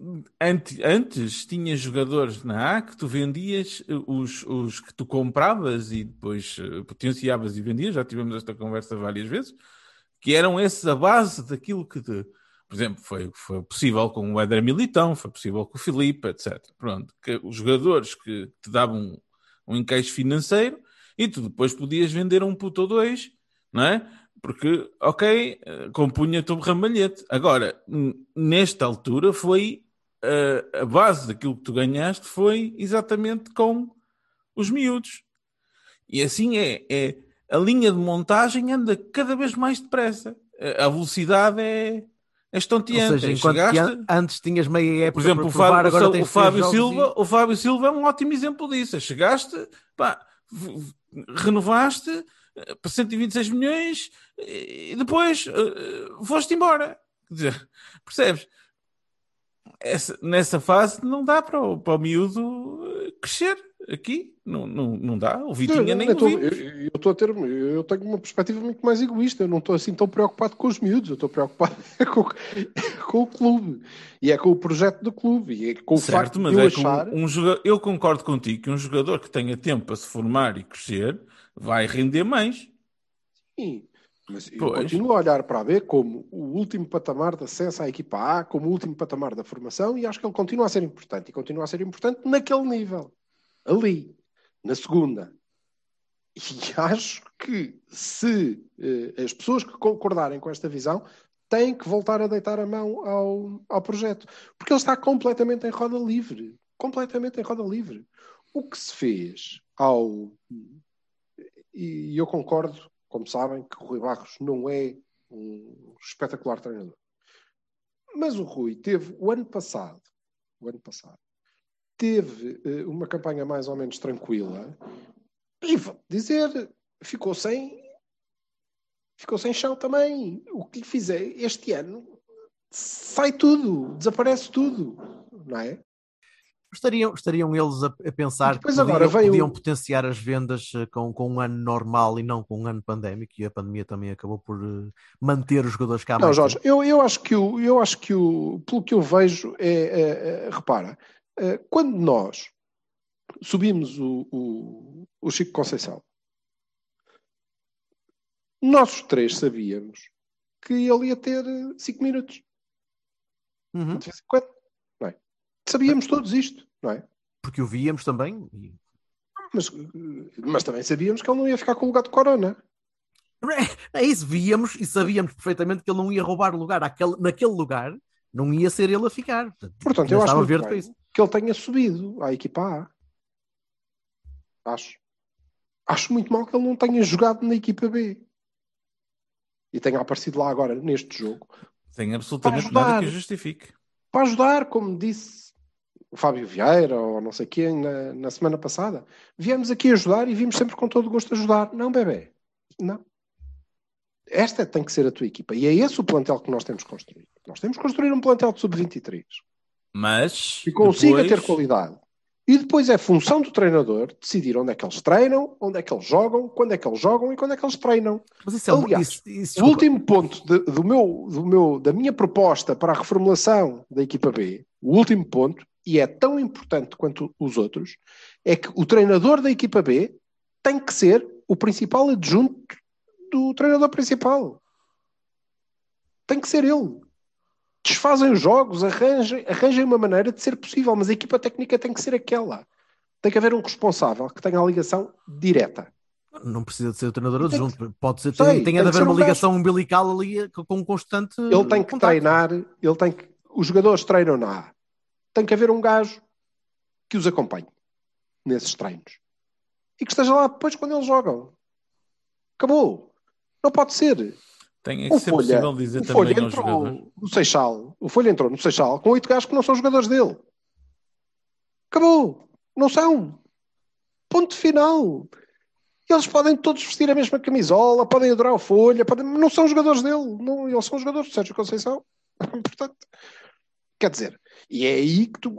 ante- antes tinhas jogadores na A que tu vendias eh, os, os que tu compravas e depois eh, potenciavas e vendias, já tivemos esta conversa várias vezes, que eram esses a base daquilo que te, por exemplo, foi, foi possível com o Éder Militão, foi possível com o Filipe, etc. Pronto, que os jogadores que te davam um encaixe financeiro e tu depois podias vender um puto ou dois, não é? Porque, ok, eh, compunha-te o ramalhete. Agora, nesta altura foi eh, a base daquilo que tu ganhaste foi exatamente com os miúdos. E assim é, é a linha de montagem anda cada vez mais depressa. Eh, A velocidade é, é Ou estonteante. seja, enquanto Chegaste- an- antes tinhas meia época por exemplo, para o provar, Fábio, agora o tens Fábio Silva, o Fábio Silva é um ótimo exemplo disso. Chegaste, pá, renovaste para 126 milhões e depois eh, foste embora. Quer dizer, [LAUGHS] percebes? Essa- nessa fase não dá para o, para o miúdo eh, crescer aqui. Não, não, não dá. O Vitinha nem eu, vimos. eu, eu a ter, eu tenho uma perspectiva muito mais egoísta. Eu não estou assim tão preocupado com os miúdos, eu estou preocupado [LAUGHS] com, com o clube e é com o projeto do clube e é com o facto Certo, mas de eu é que um- achar. um, joga- eu concordo contigo que um jogador que tenha tempo para se formar e crescer vai render mais. Sim, mas eu Pois. continuo a olhar para a B como o último patamar de acesso à equipa A, como o último patamar da formação, e acho que ele continua a ser importante. E continua a ser importante naquele nível, ali, na segunda. E [LAUGHS] acho que se eh, as pessoas que concordarem com esta visão têm que voltar a deitar a mão ao, ao projeto, porque ele está completamente em roda livre. Completamente em roda livre. O que se fez ao. E eu concordo como sabem, que o Rui Barros não é um espetacular treinador. Mas o Rui teve o ano passado, o ano passado, teve eh, uma campanha mais ou menos tranquila e dizer, ficou sem ficou sem chão também. O que lhe fizer este ano sai tudo, desaparece tudo, não é? Estariam, estariam eles a, a pensar que agora podiam, vem o- podiam potenciar as vendas eh, com, com um ano normal e não com um ano pandémico, e a pandemia também acabou por eh, manter os jogadores cá Não, Jorge, eu, eu acho que o, eu acho que o, pelo que eu vejo, é, é, é, repara, é, quando nós subimos o, o, o Chico Conceição, nós três sabíamos que ele ia ter 5 minutos. Uhum. De vez em quando? Sabíamos todos isto, não é? Porque o víamos também. e- Mas, mas também sabíamos que ele não ia ficar com o lugar de Corona. É isso, víamos e sabíamos perfeitamente que ele não ia roubar lugar àquele, naquele lugar, não ia ser ele a ficar. Portanto, eu acho muito bem que ele tenha subido à equipa A. Acho. Acho muito mal que ele não tenha jogado na equipa B. E tenha aparecido lá agora neste jogo Tem absolutamente nada que o justifique. para ajudar, como disse o Fábio Vieira ou não sei quem na, na semana passada. Viemos aqui ajudar e vimos sempre com todo o gosto ajudar. Não, bebê. Não. esta tem que ser a tua equipa. E é esse o plantel que nós temos construído. Nós temos que construir um plantel de sub-23 Mas. que consiga depois- ter qualidade. E depois é função do treinador decidir onde é que eles treinam, onde é que eles jogam, quando é que eles jogam e quando é que eles treinam. Mas isso é Aliás, isso- isso, O último ponto de- do meu, do meu, da minha proposta para a reformulação da equipa B, o último ponto, e é tão importante quanto os outros, é que o treinador da equipa B tem que ser o principal adjunto do treinador principal. Tem que ser ele. Desfazem os jogos, arranjem, arranjem uma maneira de ser possível, mas a equipa técnica tem que ser aquela. Tem que haver um responsável que tenha a ligação direta. Não precisa de ser o treinador Tem que- adjunto. Pode ser, Sei, tem, tem tem de que haver uma um ligação umbilical ali com um constante. Ele tem que contacto. treinar, ele tem que. Os jogadores treinam na A. Tem que haver um gajo que os acompanhe nesses treinos. E que esteja lá depois quando eles jogam. Acabou. Não pode ser. Tem é que O ser Folha, possível dizer o Folha também entrou no Seixal. O Folha entrou no Seixal com oito gajos que não são jogadores dele. Acabou. Não são. Ponto final. Eles podem todos vestir a mesma camisola, podem adorar o Folha, podem... não são jogadores dele. Não, eles são jogadores do Sérgio Conceição. [LAUGHS] Portanto, quer dizer, e é aí que tu.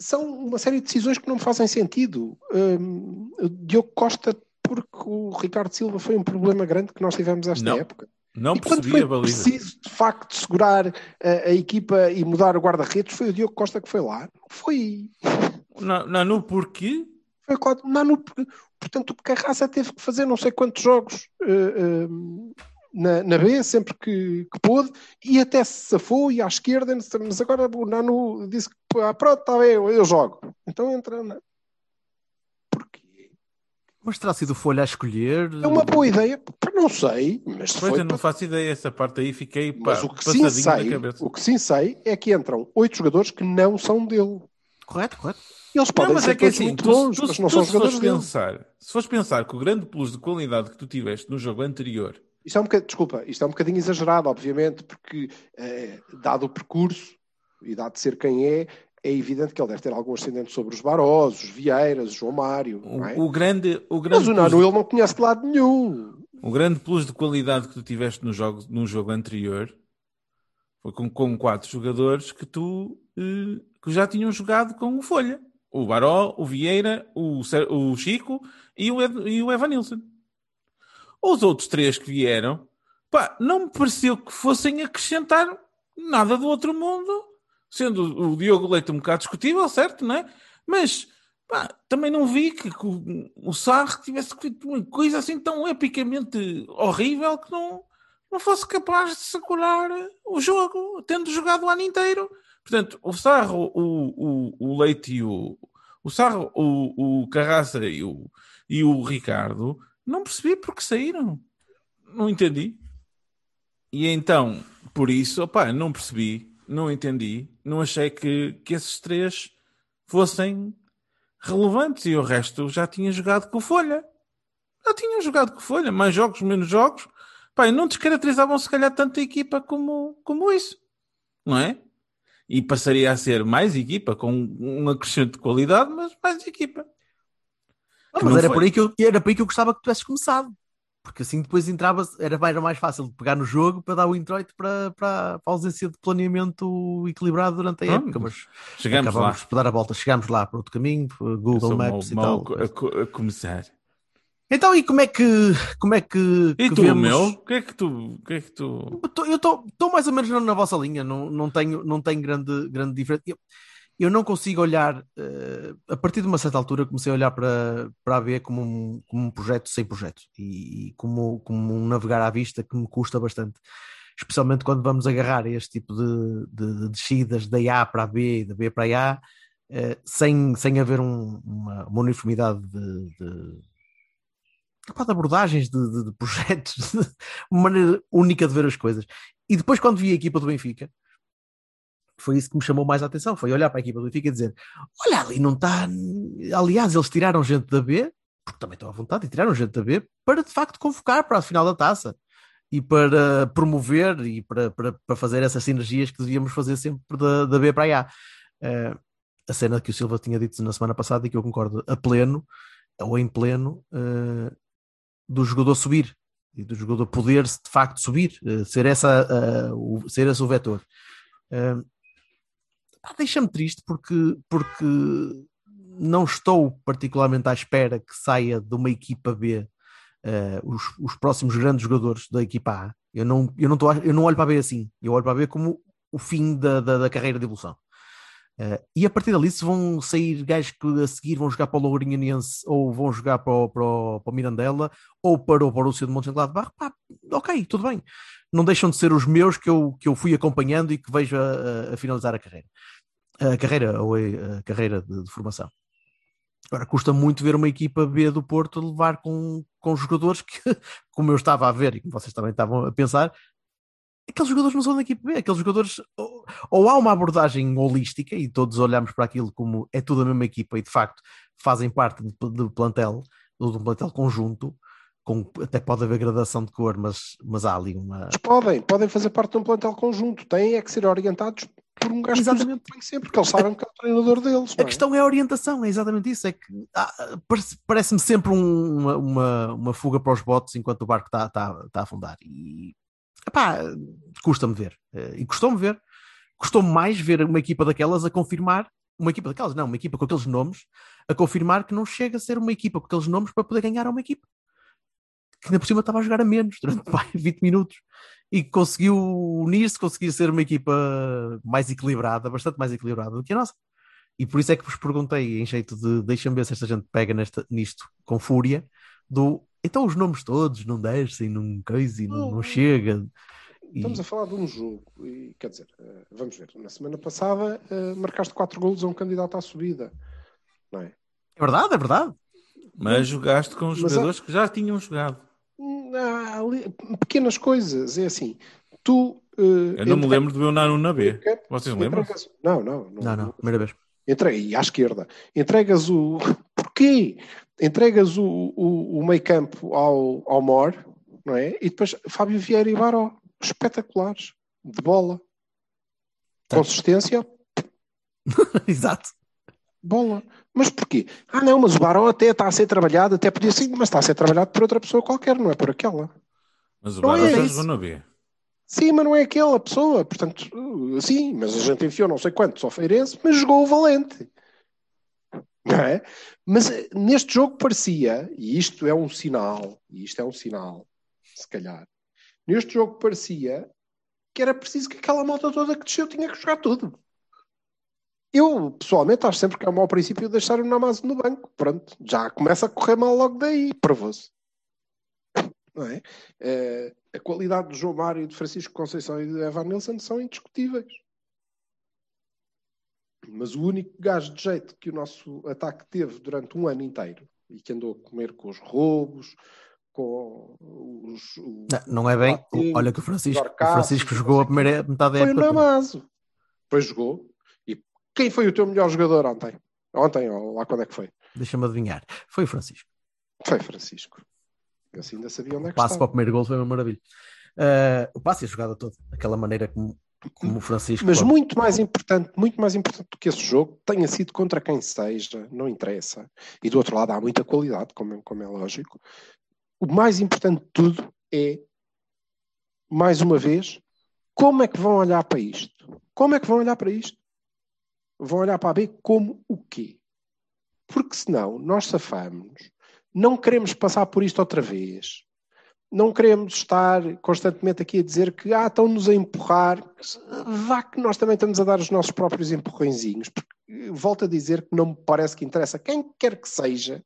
São uma série de decisões que não me fazem sentido. Hum, Diogo Costa, porque o Ricardo Silva foi um problema grande que nós tivemos esta Não. época. Não e quando percebi foi a baliza. preciso, de facto, segurar a, a equipa e mudar o guarda-redes, foi o Diogo Costa que foi lá. Foi. Não, não, no porquê? foi o Cláudio- não, no- portanto, o Carraça teve que fazer não sei quantos jogos eh, eh, na, na B, sempre que, que pôde, e até se safou e à esquerda, mas agora o Nano disse que ah, pronto, está bem, eu, eu jogo. Então entra na. Porquê? Mas terá sido o Folha a escolher. É uma boa ideia, não sei, mas se Pois foi eu não para- faço ideia, essa parte aí fiquei pá, Mas o que, sim sei, cabeça. o que sim sei é que entram oito jogadores que não são dele. Correto, correto. Eles Não, podem mas ser é que todos assim, muito tu, bons, tu, mas não tu são se fores jogadores dele. pensar, se fores pensar que o grande plus de qualidade que tu tiveste no jogo anterior, Isto é um bocadinho, desculpa, isto é um bocadinho exagerado, obviamente, porque eh, dado o percurso e dado de ser quem é, é evidente que ele deve ter algum ascendente sobre os Barós, os Vieiras, o João Mário, o, não é? o grande, o grande Mas o Nano ele não conhece de lado nenhum. O grande plus de qualidade que tu tiveste no jogo, num jogo anterior foi com, com quatro jogadores que tu eh, que já tinham jogado com o Folha. O Baró, o Vieira, o, o Chico e o, Ed, e o Evanilson. Os outros três que vieram, pá, não me pareceu que fossem acrescentar nada do outro mundo, sendo o Diogo Leite um bocado discutível, certo, não é? Mas pá, também não vi que, que o, o Sarre tivesse feito uma coisa assim tão epicamente horrível que não, não fosse capaz de segurar o jogo, tendo jogado o ano inteiro. Portanto, o Sarro, o, o, o Leite e o, o Sarro, o, o Carraça e o, e o Ricardo, não percebi porque saíram. Não entendi. E então, por isso, opá, não percebi, não entendi, não achei que, que esses três fossem relevantes e o resto já tinha jogado com Folha. Já tinham jogado com Folha, mais jogos, menos jogos. Pá, não descaracterizavam se calhar tanta equipa como, como isso, não é? E passaria a ser mais equipa, com um acrescente de qualidade, mas mais equipa. Mas não era foi. por, aí que eu, era por aí que eu gostava que tu tivesses começado. Porque assim depois entrava, era mais, era mais fácil de pegar no jogo para dar o introito para, para, para a ausência de planeamento equilibrado durante a Pronto, época. Mas Chegamos lá. por dar a volta, chegámos lá para outro caminho, Google Maps mau- e tal. mau a, co- a começar. Então, e como é que, como é que, E que tu, vemos- meu? O que é que tu. Que é que tu... Eu estou mais ou menos na, na vossa linha, não, não tenho, não tenho grande, grande diferença. Eu, eu não consigo olhar, eh, a partir de uma certa altura, comecei a olhar para, para a B como um, como um projeto sem projeto e, e como, como um navegar à vista que me custa bastante, especialmente quando vamos agarrar este tipo de, de- de descidas da A para a B e da B para a A, eh, sem, sem haver um- uma, uma uniformidade de, de, de abordagens, de, de- de projetos, [LAUGHS] uma maneira única de ver as coisas. E depois, quando vi a equipa do Benfica, foi isso que me chamou mais a atenção. Foi olhar para a equipa do Benfica e dizer: Olha, ali não está. Aliás, eles tiraram gente da B, porque também estão à vontade, e tiraram gente da B para de facto convocar para a final da taça e para promover e para, para, para fazer essas sinergias que devíamos fazer sempre da, da B para a A. Eh, a cena que o Silva tinha dito na semana passada e que eu concordo a pleno ou em pleno. eh, do jogador subir e do jogador poder de facto subir, eh, ser, essa, uh, o, ser esse o vetor. Deixa-me triste porque, porque não estou particularmente à espera que saia de uma equipa B uh, os, os, próximos grandes jogadores da equipa A. Eu não, eu, não tô, eu não olho para a B assim, eu olho para a B como o fim da, da, da carreira de evolução. Uh, e a partir dali, se vão sair gajos que a seguir vão jogar para o Lourinhanense ou vão jogar para o, para o, para o Mirandela ou para o Borussia de Mönchengladbach, pá, ok, tudo bem. Não deixam de ser os meus que eu, que eu fui acompanhando e que vejo a, a finalizar a carreira. A carreira ou a, a carreira de, de, formação. Agora, custa muito ver uma equipa B do Porto levar com, com jogadores que, [LAUGHS] como eu estava a ver e como vocês também estavam a pensar, aqueles jogadores não são da equipe B, aqueles jogadores ou, ou, há uma abordagem holística e todos olhamos para aquilo como é tudo a mesma equipa e de facto fazem parte do plantel, ou de um plantel conjunto, com, até pode haver gradação de cor, mas, mas há ali uma. Podem, podem fazer parte de um plantel conjunto, têm é que ser orientados por um gajo exatamente. que sempre, porque eles sabem que é o treinador deles. A é? questão é a orientação, é exatamente isso. É que ah, parece-me sempre um, uma, uma, fuga para os botes enquanto o barco está, está, está a afundar. E epá, custa-me ver. Eh, e custou-me ver. Custou-me mais ver uma equipa daquelas a confirmar, uma equipa daquelas, não, uma equipa com aqueles nomes, a confirmar que não chega a ser uma equipa com aqueles nomes para poder ganhar uma equipa. Que ainda por cima estava a jogar a menos durante [LAUGHS] pá, 20 minutos e conseguiu unir-se, conseguiu ser uma equipa mais equilibrada, bastante mais equilibrada do que a nossa. E por isso é que vos perguntei, em jeito de deixa-me ver se esta gente pega nesta, nisto com fúria, do então os nomes todos não descem, não coisa e não, não chega. E... Estamos a falar de um jogo, e quer dizer, uh, vamos ver, na semana passada uh, marcaste 4 golos a um candidato à subida, não é? É verdade, é verdade. Mas jogaste com os jogadores há... que já tinham jogado. Há ali, pequenas coisas, é assim, tu. Uh, Eu não me lembro de ver o Nano na B. Vocês lembram? Não, não, não. Não, não, primeira vez. Entrei, à esquerda. Entregas o. Porquê? Entregas o, o, o meio campo ao, ao Mor, não é? E depois Fábio Vieira e Baró. Espetaculares. De bola. Tá. Consistência. [LAUGHS] Exato. Bola. Mas porquê? Ah, não, mas o Baró até está a ser trabalhado, até podia ser, mas está a ser trabalhado por outra pessoa qualquer, não é por aquela. Mas o Baró é já jogou na B. Sim, mas não é aquela pessoa. Portanto, sim, mas a gente enfiou não sei quantos ao Feirense, mas jogou o Valente. Não é? Mas eh, neste jogo parecia, e isto é um sinal, e isto é um sinal, se calhar, neste jogo parecia que era preciso que aquela malta toda que desceu tinha que jogar tudo. Eu, pessoalmente, acho sempre que é um mau princípio deixar o Namazo no banco. Pronto, já começa a correr mal logo daí, provou-se. Não é? é? a qualidade do João Mário, de Francisco Conceição e de Evan Nilsson são indiscutíveis. Mas o único gajo de jeito que o nosso ataque teve durante um ano inteiro e que andou a comer com os roubos, com os. não, não, é bem. olha que o Francisco, o Francisco jogou a primeira metade da época. Foi o Namazo. Depois jogou. Quem foi o teu melhor jogador ontem? Ontem, ou lá quando é que foi? Deixa-me adivinhar. Foi o Francisco. Foi Francisco. Eu assim ainda sabia onde é que O passe para o primeiro gol foi uma maravilha. Uh, o passe e a jogada toda, daquela maneira como, como o Francisco. Mas pode... muito mais importante, muito mais importante do que esse jogo, tenha sido contra quem seja, não interessa. E do outro lado há muita qualidade, como, como é lógico. O mais importante de tudo é, mais uma vez, como é que vão olhar para isto? Como é que vão olhar para isto? Vão olhar para a B como o quê? Porque senão nós safamos não queremos passar por isto outra vez. Não queremos estar constantemente aqui a dizer que ah, estão-nos a empurrar. Vá que nós também estamos a dar os nossos próprios empurrõezinhos. Porque, volto a dizer que não me parece que interessa quem quer que seja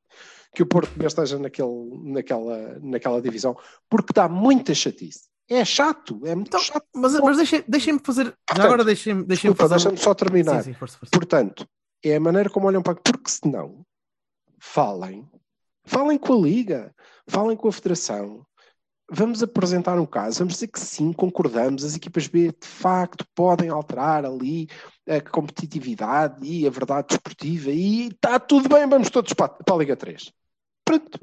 que o Porto B esteja naquele, naquela, naquela divisão, porque dá muita chatice. É chato, é muito então, chato. Mas, mas deixem-me deixem fazer. Portanto, agora deixem-me deixem fazer. Deixa-me só terminar. Sim, sim, força, força. Portanto, é a maneira como olham para. Porque senão, falem Falem com a Liga, falem com a Federação. Vamos apresentar um caso, vamos dizer que sim, concordamos, as equipas B de facto podem alterar ali a competitividade e a verdade desportiva e está tudo bem, vamos todos para, para a Liga 3. Pronto.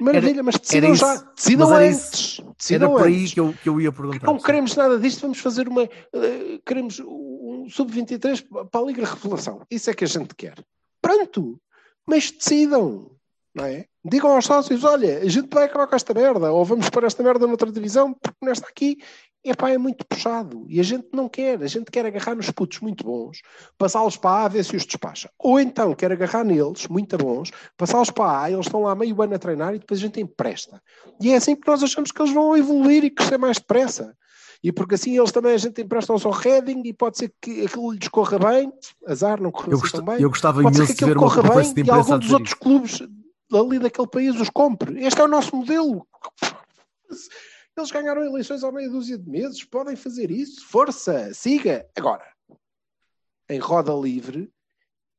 Maravilha, mas decidam já, decidam antes. Decidam era por aí que eu, que eu ia perguntar. Não queremos nada disto, vamos fazer uma. Uh, queremos um sub-23 para a Liga Revelação. Isso é que a gente quer. Pronto. Mas decidam. não é? Digam aos sócios, olha, a gente vai acabar com esta merda, ou vamos para esta merda noutra divisão, porque nesta aqui epá, é muito puxado. E a gente não quer, a gente quer agarrar nos putos muito bons, passá-los para A, ver se os despacha. Ou então quer agarrar neles, muito bons, passá-los para A, eles estão lá meio ano a treinar e depois a gente empresta. E é assim que nós achamos que eles vão evoluir e crescer mais depressa. E porque assim eles também a gente emprestam-se ao Reading e pode ser que aquilo lhes corra bem, azar, não correu Eu, assim tão bem. eu gostava Pode ser imenso que de ver aquilo uma corra bem e algum dos outros clubes ali daquele país os compre. Este é o nosso modelo. Eles ganharam eleições há meia dúzia de meses, podem fazer isso. Força, siga. Agora, em roda livre,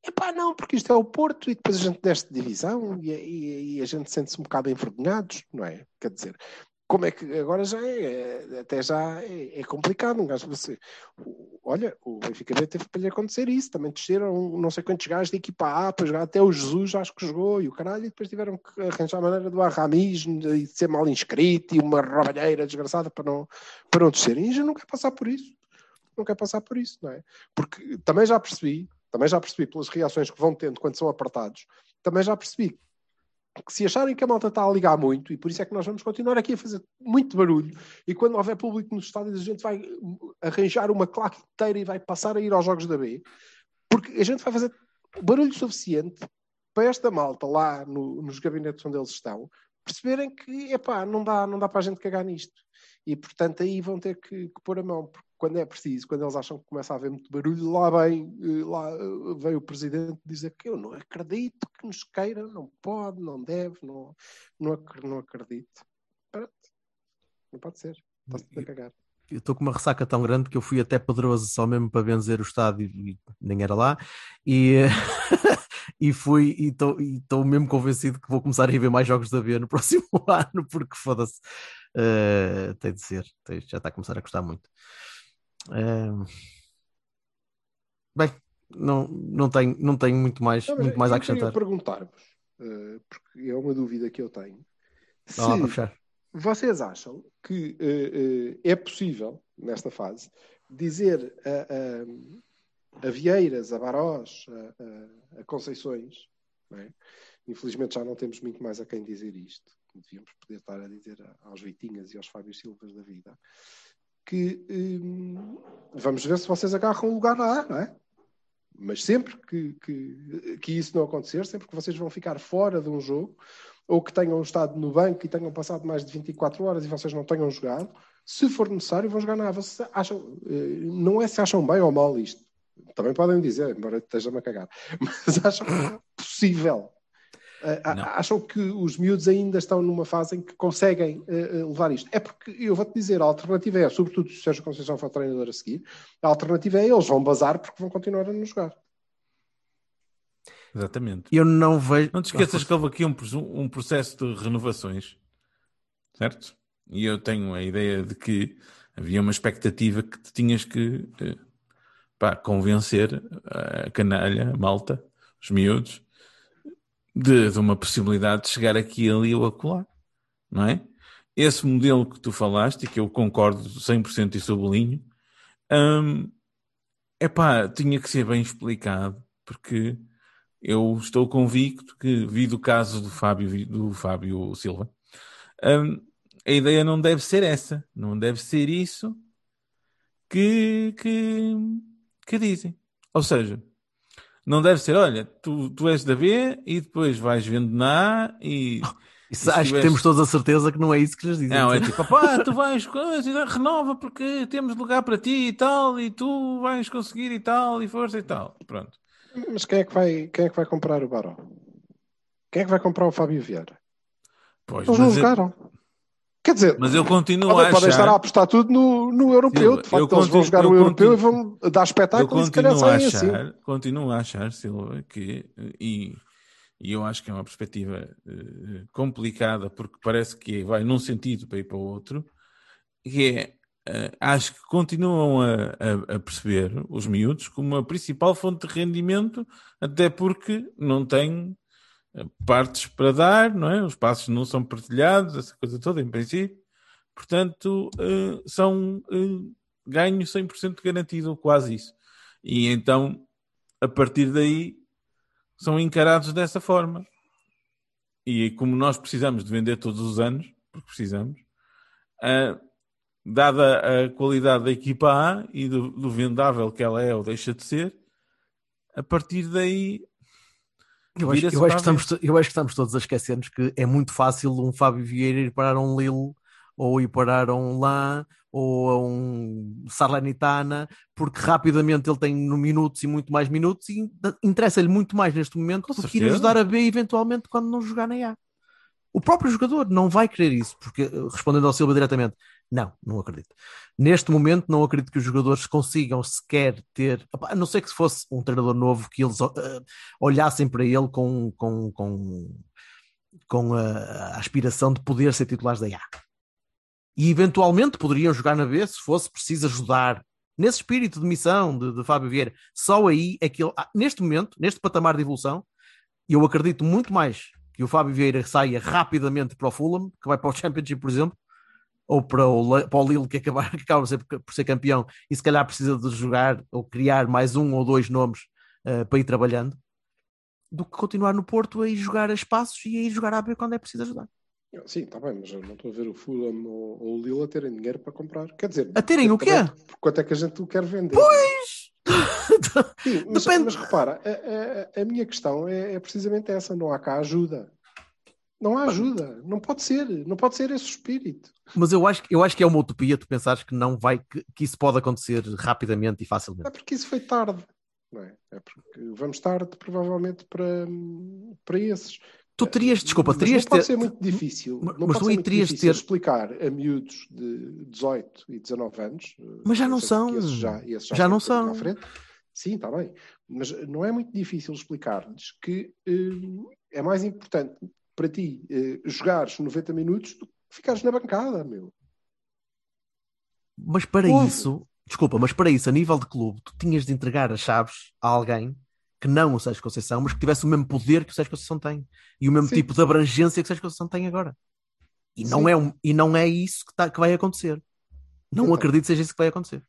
epá, não, porque isto é o Porto e depois a gente desce de divisão e, e- e a gente sente-se um bocado envergonhados, não é? Quer dizer, como é que agora já é, até já é, é complicado. Um gajo, você, olha, o Benfica B teve para lhe acontecer isso, também desceram não sei quantos gajos de equipa A para jogar, até o Jesus acho que jogou e o caralho, e depois tiveram que arranjar a maneira do Arramis e de ser mal inscrito e uma roubalheira desgraçada para não, para não descerem. E gente não quer passar por isso. Não quer passar por isso, não é? Porque também já percebi, também já percebi pelas reações que vão tendo quando são apertados, também já percebi que se acharem que a malta está a ligar muito, e por isso é que nós vamos continuar aqui a fazer muito barulho, e quando houver público nos estádios, a gente vai arranjar uma claque inteira e vai passar a ir aos jogos da B, porque a gente vai fazer barulho suficiente para esta malta lá no- nos gabinetes onde eles estão perceberem que epá, não, dá, não dá para a gente cagar nisto. E portanto aí vão ter que, que pôr a mão, quando é preciso, quando eles acham que começa a haver muito barulho, lá vem, eh, lá eh, vem o presidente dizer que eu não acredito que nos queira, não pode, não deve, não, não, não acredito. Pronto. Não pode ser. Está-se a cagar. eu estou com uma ressaca tão grande que eu fui até Pedroso só mesmo para benzer o estádio e nem era lá e, [LAUGHS] e fui e estou mesmo convencido que vou começar a ir ver mais jogos da B no [LAUGHS] próximo ano porque foda-se eh, tem de ser, já está a começar a custar muito Eh, bem não, não, tenho, não tenho muito mais, Não, muito mais a eu queria acrescentar perguntar-vos, eh, porque é uma dúvida que eu tenho. Se vocês acham que eh, eh, é possível, nesta fase, dizer a, a, a Vieiras, a Barós, a, a- Conceições, é? infelizmente já não temos muito mais a quem dizer isto, devíamos poder estar a dizer aos Vitinhas e aos Fábio Silvas da vida, que hum, vamos ver se vocês agarram um lugar lá, não é? Mas sempre que, que, que isso não acontecer, sempre que vocês vão ficar fora de um jogo, ou que tenham estado no banco e tenham passado mais de 24 horas e vocês não tenhham jogado, se for necessário, vão jogar na A. Vocês acham, eh, não é se acham bem ou mal isto. Também podem dizer, embora esteja-me a cagar. [LAUGHS] Mas acham é possível. Eh, Não. acham que os miúdos ainda estão numa fase em que conseguem eh, levar isto. É porque, eu vou-te dizer, a alternativa é, sobretudo se o Sérgio Conceição for treinador a seguir, a alternativa é eles vão bazar porque vão continuar a não jogar. Exatamente. eu não vejo Não te esqueças que houve aqui um, um processo de renovações, certo? E eu tenho a ideia de que havia uma expectativa que te tinhas que pá, convencer a canalha, a malta, os miúdos, de, de uma possibilidade de chegar aqui, ali ou acolá, não é? Esse modelo que tu falaste e que eu concordo 100% e sublinho, hum, epá, tinha que ser bem explicado, porque eu estou convicto que, vi do caso do Fábio, do Fábio Silva, hum, a ideia não deve ser essa, não deve ser isso que, que, que dizem. Ou seja, não deve ser, olha, tu, tu és da B e depois vais vendo na A e. [LAUGHS] Isso, acho que temos todos a certeza que não é isso que lhes dizem Não, é tipo, pá, tu vais, renova porque temos lugar para ti e tal, e tu vais conseguir e tal, e força e tal. Pronto. Mas quem é que vai, quem é que vai comprar o Baró? Quem é que vai comprar o Fábio Vieira? Pois, Eles não eu, jogaram. Quer dizer, mas eu continuo podem, a podem estar a achar. apostar tudo no, no europeu. Silva, de facto, eu eles vão continuo- jogar o europeu e continuo- vão dar Eu espetáculo e se calhar continuo a saem assim. achar, continuo a achar, Silva, que, e, e eu acho que é uma perspectiva eh, complicada, porque parece que vai num sentido para ir para o outro, que é, eh, acho que continuam a, a- a perceber os miúdos como a principal fonte de rendimento, até porque não têm partes para dar, não é? Os passos não são partilhados, essa coisa toda, em princípio. Portanto, eh, são eh, ganho 100% garantido, quase isso. E então, a partir daí, são encarados dessa forma. e como nós precisamos de vender todos os anos, porque precisamos, ah, dada a qualidade da equipa A e do, do vendável que ela é ou deixa de ser, a partir daí Eu acho, eu, acho estamos, eu acho que estamos todos a esquecer-nos que é muito fácil um Fábio Vieira ir parar a um Lille ou ir parar a um Lan ou a um Sarlanitana, porque rapidamente ele tem no minutos e muito mais minutos e interessa-lhe muito mais neste momento Com do que ir certeza. ajudar a B eventualmente quando não jogar na A. O próprio jogador não vai querer isso, porque eh, respondendo ao Silva diretamente, não, não acredito. Neste momento, não acredito que os jogadores consigam sequer ter, a não ser que se fosse um treinador novo, que eles eh, olhassem para ele com, com, com, com a, aspiração de poder ser titulares da A. E eventualmente poderiam jogar na B se fosse preciso ajudar. Nesse espírito de missão de, de Fábio Vieira, só aí é que ele, ah, neste momento, neste patamar de evolução, eu acredito muito mais que o Fábio Vieira saia rapidamente para o Fulham, que vai para o Championship, por exemplo, ou para o, para o Lille, que acaba, [LAUGHS] que acaba por, ser, por ser campeão, e se calhar precisa de jogar ou criar mais um ou dois nomes eh, para ir trabalhando, do que continuar no Porto a ir jogar a espaços e a ir jogar a B quando é preciso ajudar. Sim, está bem, mas eu não estou a ver o Fulham ou, ou o Lille a terem dinheiro para comprar. Quer dizer, A terem o quê? Por quanto é que a gente o quer vender? Pois! Sim, [LAUGHS] mas, Depende. mas repara, a, a- a minha questão é, é precisamente essa: não há cá ajuda. Não há ajuda, não pode ser, não pode ser esse espírito. Mas eu acho, que- eu acho que é uma utopia tu pensares que não vai, que, que isso pode acontecer rapidamente e É facilmente. porque isso foi tarde, não é? É porque vamos tarde, provavelmente, para, para esses. Tu terias, desculpa, Mas terias não pode de ser ter. muito difícil. Mas- não mas pode tu ser terias ter- explicar a miúdos de 18 e 19 anos. Mas já não são. esses já, esses Já não estão um são. Sim, está bem. Mas não é muito difícil explicar-lhes que hum, é mais importante para ti eh, jogares 90 minutos do que ficares na bancada, meu. Mas para Houve. isso, desculpa, mas para isso, a nível de clube, tu tinhas de entregar as chaves a alguém que não o Sérgio Conceição, mas que tivesse o mesmo poder que o Sérgio Conceição tem e o mesmo Sim. tipo de abrangência que o Sérgio Conceição tem agora. E não, é, um, e não é isso que, tá- que vai acontecer. Não Então. acredito que seja isso que vai acontecer.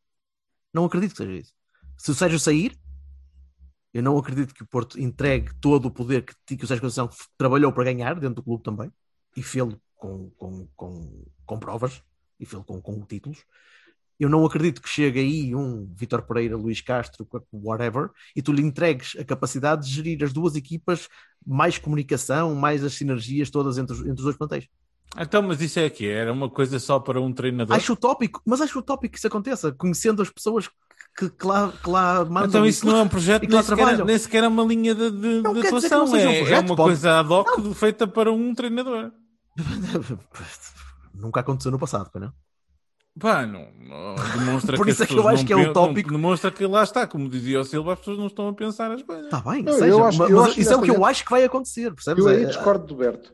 Não acredito que seja isso. Se o Sérgio sair, eu não acredito que o Porto entregue todo o poder que, que o Sérgio Conceição trabalhou para ganhar dentro do clube também e fê-lo com, com, com, com provas e fê-lo com, com títulos. Eu não acredito que chegue aí um Vitor Pereira, Luís Castro, whatever, e tu lhe entregues a capacidade de gerir as duas equipas, mais comunicação, mais as sinergias todas entre os, entre os dois plantéis. Então, mas isso é que era uma coisa só para um treinador. Acho utópico, mas acho utópico que isso aconteça, conhecendo as pessoas que, que lá, que lá mandam. Então isso que- não é um projeto, nem sequer, nem sequer é uma linha de, de, Não de atuação. não um é, é projeto, uma pode- coisa ad hoc feita para um treinador. [LAUGHS] Nunca aconteceu no passado, não? Pá, não, não- demonstra [LAUGHS] Por que isso é que eu acho não que é utópico. não- Demonstra que lá está, como dizia o Silva, as pessoas não estão a pensar as coisas. Está bem, Não, seja, eu acho- mas, eu acho isso é o que eu acho que vai acontecer, percebes? Eu aí É- discordo do Berto.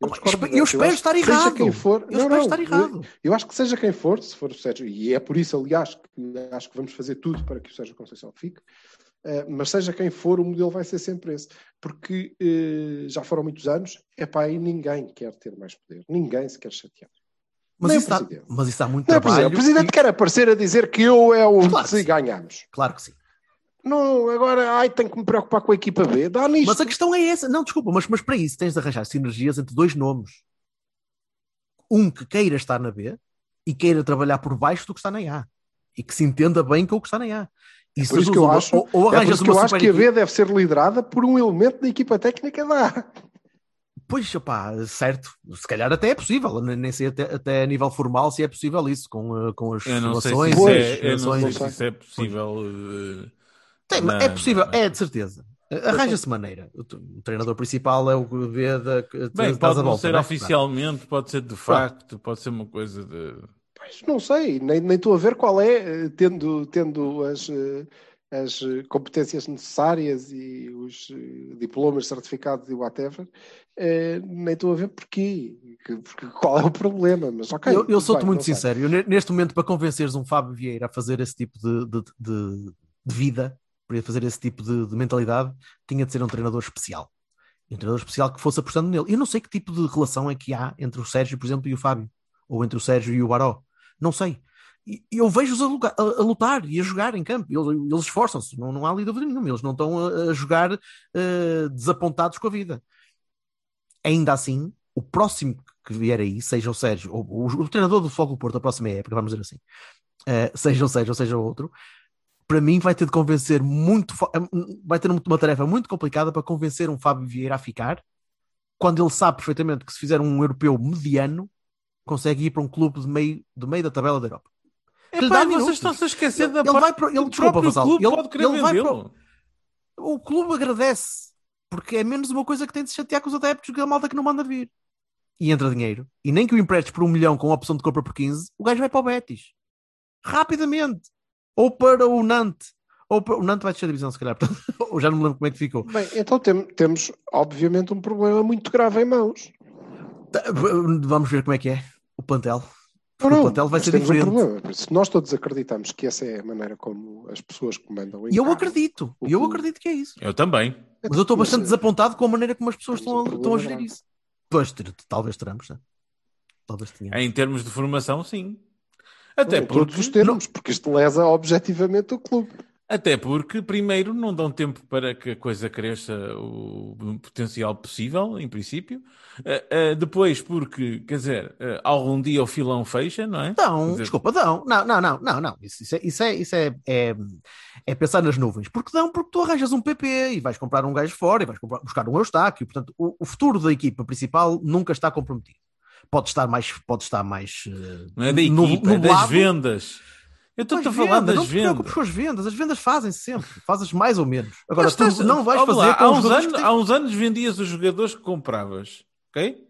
Eu, discordo do eu espero acho estar que seja errado. Quem for, Eu não, espero não, estar eu- errado. Eu acho que seja quem for, se for o Sérgio, e é por isso, aliás, que acho que vamos fazer tudo para que o Sérgio Conceição fique, eh, mas seja quem for, o modelo vai ser sempre esse. Porque eh, já foram muitos anos, é para aí ninguém quer ter mais poder, ninguém se quer chatear. Mas, Nem isso dá, mas isso dá muito Não é trabalho. presidente. O presidente e- quer aparecer a dizer que eu é o Claro que se sim. ganhamos. Claro que sim. Não, agora, ai, tenho que me preocupar com a equipa B. Dá nisto. Mas a questão é essa. Não, desculpa, mas, mas para isso tens de arranjar sinergias entre dois nomes. Um que queira estar na B e queira trabalhar por baixo do que está na A. E que se entenda bem com o que está na A. E se por isso que eu uma- acho- ou, ou é isso que uma eu acho que a B deve ser liderada por um elemento da equipa técnica da A. Pois, opá, certo. Se calhar até é possível. Nem sei até, até a nível formal se é possível isso com, eh, com as se isso é, eu não sei se isso é possível. eh, Tem, na- é possível, na- é de certeza. Arranja-se maneira. O, treinador principal é o que vê da. que Bem, pode a não volta, ser né? oficialmente, pode ser de facto, pode ser uma coisa de. Pois, não sei, nem, nem estou a ver qual é, eh, tendo, tendo as, eh, as eh, competências necessárias e os diplomas, certificados e whatever, nem estou a ver porquê, que- porque qual é o problema, mas ok. eu, eu sou-te muito não sincero. Eu, ne- neste momento, para convenceres um Fábio Vieira a fazer esse tipo de, de, de- de vida, para fazer esse tipo de, de mentalidade, tinha de ser um treinador especial. Um treinador especial que fosse apostando nele. Eu não sei que tipo de relação é que há entre o Sérgio, por exemplo, e o Fábio, ou entre o Sérgio e o Baró. Não sei. E eu vejo-os a, a- a lutar e a jogar em campo. Eles, eles esforçam-se, não, não há ali dúvida nenhuma. Eles não estão a, a jogar eh, desapontados com a vida. ainda assim, o próximo que vier aí, seja o Sérgio, ou, o, o treinador do Fogo Porto, a próxima época, vamos dizer assim, uh, seja o Sérgio ou seja o outro, para mim vai ter de convencer muito, vai ter uma tarefa muito complicada para convencer um Fábio Vieira a ficar, quando ele sabe perfeitamente que se fizer um europeu mediano, consegue ir para um clube de meio, de meio da tabela da Europa. É pá, vocês estão-se a esquecer da ele vai para, ele, desculpa, Vassal, clube ele, pode querer ele vai para, o clube agradece, porque é menos uma coisa que tem de se chatear com os adeptos que a malta que não manda vir. E entra dinheiro. E nem que o emprestes por um milhão com opção de compra por 15, o gajo vai para o Betis. Rapidamente. Ou para o Nantes. Ou para... O Nantes vai descer a divisão, se calhar. [LAUGHS] Portanto, ou já não me lembro como é que ficou. Bem, então tem- temos, obviamente, um problema muito grave em mãos. Tá, Vamos ver como é que é o plantel. Não, o não, plantel vai mas ser diferente. Um. Se nós todos acreditamos que essa é a maneira como as pessoas comandam E eu acredito. o E eu acredito que é isso. Eu também. Mas eu estou Mas, bastante eh, desapontado com a maneira como as pessoas temos um estão a, estão gerir isso. Pois, talvez teremos, né? Talvez tenhamos. Em termos de formação, sim. Até em todos porque, os termos, porque isto lesa objetivamente o clube. até porque, primeiro, não dão tempo para que a coisa cresça o potencial possível, em princípio. Ah, ah, depois, porque, quer dizer, ah, algum dia o filão fecha, não é? Dão, dizer, desculpa, dão. Não, não, não, não, não. Isso, isso é, isso, é, isso é, é, é pensar nas nuvens. Porque dão, porque tu arranjas um PP e vais comprar um gajo fora e vais comprar- buscar um Eustáquio. Portanto, o, o futuro da equipa principal nunca está comprometido. Pode estar mais, pode estar mais eh, Não é da equipa, é das vendas. Eu Com estou-te a falar vendas, das não te preocupes vendas. com as vendas, as vendas fazem-se sempre, fazes mais ou menos. Agora, Mas tu estás- não vais fazer lá, há os uns, anos, há uns anos vendias os jogadores que compravas, ok?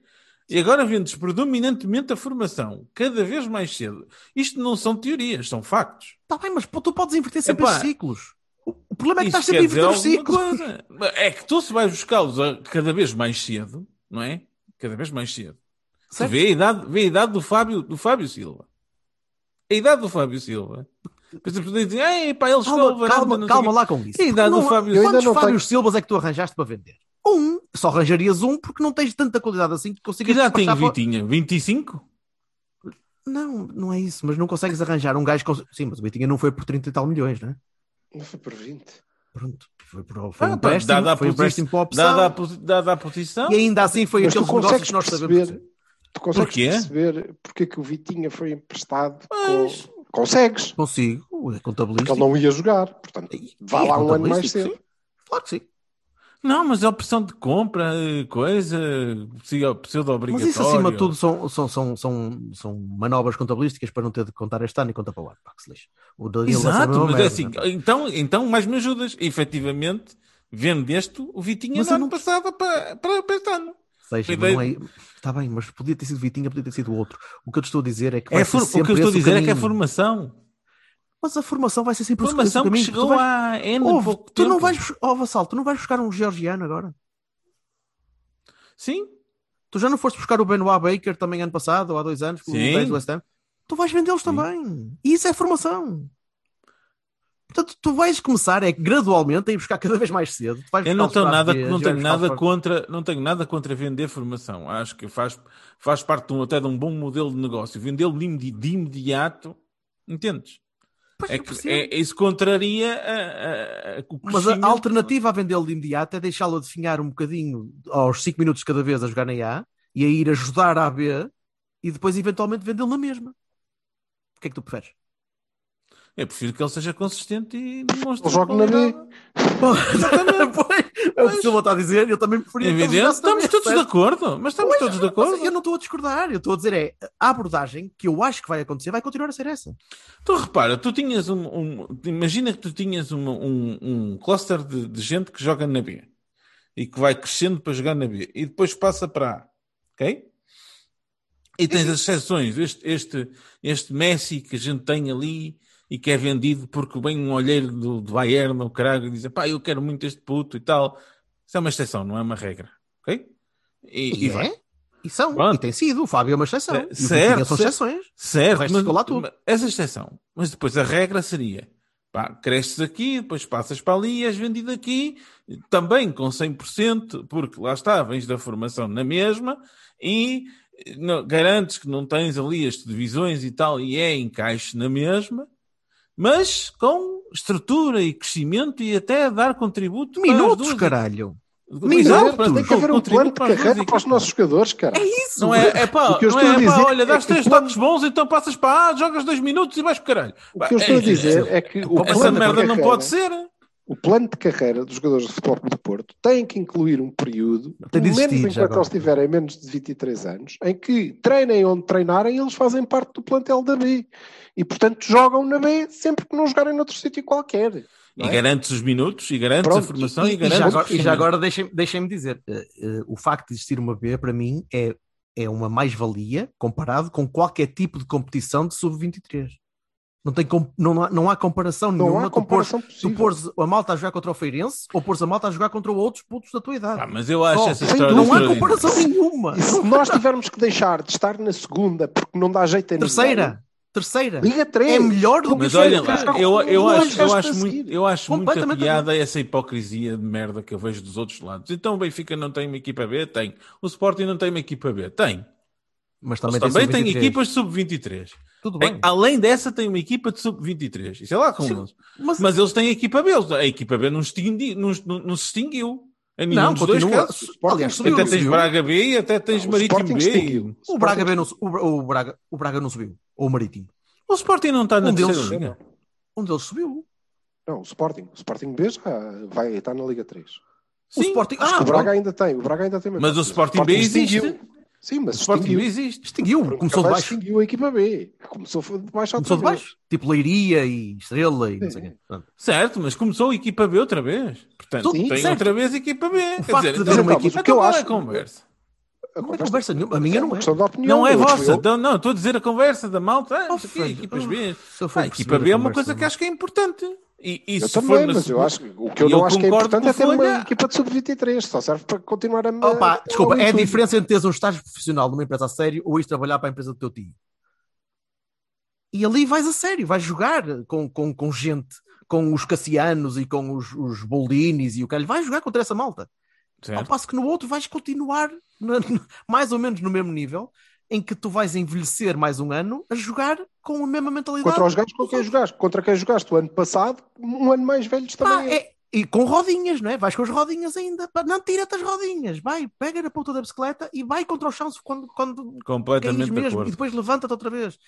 E agora vendes predominantemente a formação, cada vez mais cedo. Isto não são teorias, são factos. Tá bem, mas pô, tu podes inverter sempre Epá, esses ciclos. O, problema é que estás sempre a inverter os ciclos. coisa. É que tu se vais buscá-los cada vez mais cedo, não é? Cada vez mais cedo. Certo? vê a idade, vê a idade do, Fábio, do Fábio Silva. A idade do Fábio Silva. Por exemplo, dizem, ei, pá, ele chegou ao Calma, varanda, calma, não calma o quê." lá com isso. A idade Porque do Fábio ainda Quantos não Fábios tenho- Silvas é que tu arranjaste para vender? Um. Só arranjarias um porque não tens tanta qualidade assim que Que consigas idade tem o despachar fora- Vitinha? 25? Não, não é isso, mas não consegues arranjar um gajo com... Sim, mas o Vitinha não foi por 30 e tal milhões, né? Não foi por 20. Pronto. Foi, por, foi Ah, um empréstimo, dada a foi um empréstimo para a opção. Dada a, posi- dada a posição. E ainda assim foi Mas negócios consegues que nós sabemos. perceber, tu consegues Porquê? perceber porque é que o Vitinha foi emprestado Mas- com... Consegues, Consigo, é porque contabilístico. ele não ia jogar. Portanto, vá lá um ano mais cedo. sim. Claro que sim. Não, mas é opção de compra, coisa, pseudo-obrigatório. Mas isso acima de tudo são, são, são, são, são manobras contabilísticas para não ter de contar este ano e contar para o ano. Pá, que se lixe. O Danilo Exato, mas é merda, assim, não é? então, então mais me ajudas. Efetivamente, vendeste o Vitinha Mas ano não- passado para, para, para este ano. Seja, mas não é... Está bem, mas podia ter sido Vitinha, podia ter sido outro. O que eu te estou a dizer é que É for- o que eu estou a dizer é que é caminho. formação. Mas a formação vai ser sempre esse Formação o que caminho. chegou vais... N Ouve, tu tempo. não vais... Oh, Vassal, tu não vais buscar um georgiano agora? Sim, Tu já não foste buscar o Benoit Baker também ano passado, ou há dois anos, com Sim. 10 do West Ham? Tu vais vendê-los também. E isso é formação. Portanto, tu vais começar é gradualmente a ir buscar cada vez mais cedo. Eu não tenho nada, verdes, não tenho nada contra, não tenho nada contra vender formação. Acho que faz, faz parte de um, até de um bom modelo de negócio. Vendê-lo de de imediato, entendes? Pois, É que é, isso contraria a, a- a- Mas a alternativa a vendê-lo de imediato é deixá-lo definhar um bocadinho aos 5 minutos cada vez a jogar na A e a ir ajudar a B e depois eventualmente vendê-lo na mesma. O que é que tu preferes? Eu prefiro que ele seja consistente e demonstre. Ele joga na B. [LAUGHS] pois, é o que o Silva está a dizer, eu também preferia Evidente, estamos todos de acordo, mas estamos Pois, todos de mas acordo. Eu não estou a discordar, eu estou a dizer é a abordagem que eu acho que vai acontecer vai continuar a ser essa. Tu repara, tu tinhas um, um- imagina que tu tinhas uma- um, um cluster de, de gente que joga na B e que vai crescendo para jogar na B e depois passa para A, ok? E tens as exceções, este, este, este Messi que a gente tem ali e que é vendido porque vem um olheiro do, do Bayern ou caralho e diz, pá, eu quero muito este puto e tal. Isso é uma exceção, não é uma regra, ok? E, e vai. é? E são, Pronto. e tem sido, o Fábio é uma exceção. É, E o certo, são exceções. Certo, mas, lá tudo. mas- essa exceção. Mas depois a regra seria: pá, cresces aqui, depois passas para ali e és vendido aqui, também com 100%, porque lá está, vens da formação na mesma e eh, não- garantes que não tens ali as divisões e tal, e é encaixe na mesma, mas com estrutura e crescimento e até dar contributo Minutos, duas- caralho. Exato, Mas tem que haver um plano de carreira para os nossos jogadores, cara. É isso. Não é, é pá, O que eu não estou é, a é pá, dizer olha, é dás que três toques bons, então passas para A, jogas dois minutos e vais para caralho. O que eu estou a dizer é que o Essa merda não pode ser. O plano de carreira dos jogadores de futebol do Porto tem que incluir um período, pelo menos enquanto eles tiverem menos de 23 anos, em que treinem onde treinarem eles fazem parte do plantel da B. E, portanto, jogam na B sempre que não jogarem noutro sítio qualquer. não E é? garantes os minutos, e garantes a Pronto, formação, e, E, e garantes já agora, e já agora deixem- deixem-me dizer, eh, eh, o facto de existir uma B, para mim, é, é uma mais-valia comparado com qualquer tipo de competição de sub-23. Não, tem não, há, não há comparação Não nenhuma. há tu pôres- comparação Tu possível. pôres a malta a jogar contra o Feirense ou pôres a malta a jogar contra outros putos da tua idade. Pá, mas eu acho Só, essa história não há comparação nenhuma. E se nós tivermos que deixar de estar na segunda porque não dá jeito a ninguém, Terceira. Liga 3. É melhor do que Mas o olha, lá, eu, eu acho, eu acho, muito, eu acho muita Completamente piada essa hipocrisia de merda que eu vejo dos outros lados. Então o Benfica não tem uma equipa B? Tem. O Sporting não tem uma equipa B? Tem. Mas também, também tem sub-23. equipas de sub-23. Tudo Tem- bem. Além dessa, tem uma equipa de sub-23. Isso é lá como. Mas, Mas eles têm a equipa B. Eles- A equipa B não, extingui- não, não- se extinguiu. Em nenhum não, dos dois continua. casos. Sporting Aliás, subiu, Até tens subiu. Braga B e até tens Não, Marítimo B. O Braga, B não, o Braga, o Braga não subiu. Ou o Marítimo. O Sporting não está na Um deles- terceira liga. Um deles subiu. Não, o Sporting. O Sporting B já vai estar na Liga 3. O Sim, Sporting. Acho Ah, que o Braga pronto. ainda tem. O Braga ainda tem. Mas o Sporting B extinguiu. existe. Sim, mas O Sporting extinguiu. B existe. Extinguiu. Começou de mais baixo. extinguiu a equipa B. Começou de baixo Começou de vez. baixo. Tipo Leiria e Estrela e não sei o quê. Certo, mas começou a equipa B outra vez. Portanto, Sim, tem certo. outra vez a equipa B. Quer facto dizer, de então, haver uma então, equipa- o que eu é acho- a conversa? A Não é conversa nenhuma. A minha é não uma é. questão de opinião. Não é Eu- vossa. eu- Então, não, estou a dizer a conversa da malta. Ah, Oh, não Fred, equipas B. eu Ah, a equipa B é uma conversa, coisa que não. acho que é importante. E, e Eu também, mas eu acho que o que eu E não eu acho que é importante é ter uma equipa de sub-23. Só serve para continuar a. Opa, desculpa, é a diferença entre teres um estágio profissional numa empresa a sério ou ires trabalhar para a empresa do teu tio. E ali vais a sério, vais jogar com, com, com gente, com os Cassianos e com os, os Boldinis e o que vais jogar contra essa malta. Ao Certo. passo que no outro vais continuar na- mais ou menos no mesmo nível, em que tu vais envelhecer mais um ano a jogar com a mesma mentalidade. Contra os gajos com quem jogaste. Contra quem jogaste o ano passado, um ano mais velhos Pá, também. é- e com rodinhas, não é? Vais com as rodinhas ainda. Não tira-te as rodinhas. Vai, pega na ponta da bicicleta e vai contra o chão quando, quando Completamente de mesmo. E acordo. depois levanta-te outra vez.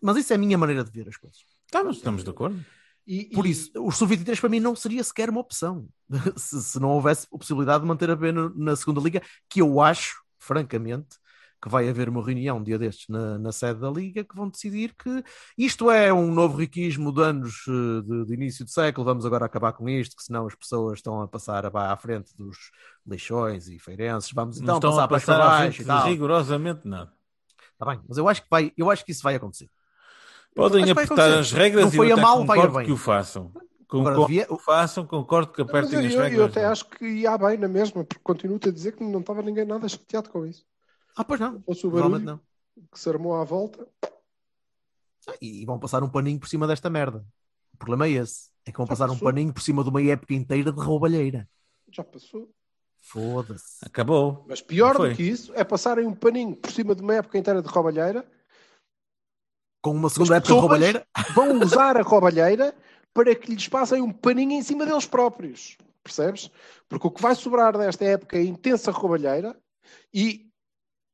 Mas isso é a minha maneira de ver as coisas. Estamos, estamos de acordo. E- Por e- isso, o sub-23 para mim não seria sequer uma opção. [LAUGHS] se, se não houvesse a possibilidade de manter a B no- na segunda liga, que eu acho, francamente, que vai haver uma reunião um dia destes na, na sede da liga que vão decidir que isto é um novo riquismo de anos eh, de, de início de século, vamos agora acabar com isto, que senão as pessoas estão a passar a- à frente dos leixões e feirenses, vamos Não então estão passar a para passar à baixo e rigorosamente nada. Tá bem, mas eu acho que vai, eu acho que isso vai acontecer. Podem vai apertar as regras Não e foi eu a mal, vai a concordo bem. que o façam. Agora, Concordo devia- que o façam, concordo que apertem eu, as eu- regras. eu até acho que ia bem na mesma, porque continuo-te a dizer que não estava ninguém nada chateado com isso. Ah, pois não, Fosse o provavelmente barulho não. que se armou à volta. E vão passar um paninho por cima desta merda. O problema é esse. É que vão Já passar um passou. paninho por cima de uma época inteira de roubalheira. Já passou. Foda-se. Acabou. Mas pior do que isso é passarem um paninho por cima de uma época inteira de roubalheira. Com uma segunda época de roubalheira. Vão [LAUGHS] usar a roubalheira para que lhes passem um paninho em cima deles próprios. Percebes? Porque o que vai sobrar desta época é intensa roubalheira e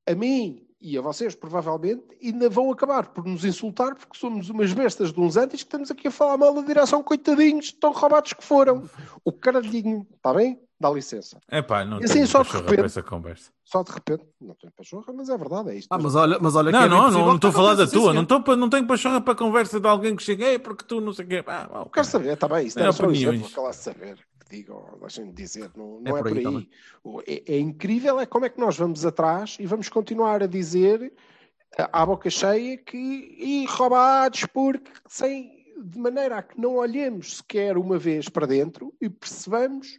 a mim e a vocês, provavelmente, ainda vão acabar por nos insultar porque somos umas bestas de uns antes que estamos aqui a falar mal da direção, coitadinhos, tão roubados que foram. O caralhinho, está bem? Dá licença. É pá, não E assim, tenho só de repente- essa conversa. Só de repente, não tenho pachorra, mas é verdade, é isto. Ah, mas olha, mas olha que Não, é não, não, estou a falar da tua. Não, para, não tenho pachorra para a conversa de alguém que cheguei porque tu não sei o quê. Ah, ah, Quero saber, está bem, isso É não é só um exemplo, a saber, que digam, deixem-me dizer, não, não É é, por por aí aí. também. O- É, é incrível é como é que nós vamos atrás e vamos continuar a dizer eh, à boca cheia que e roubados porque sem de maneira a que não olhemos sequer uma vez para dentro e percebamos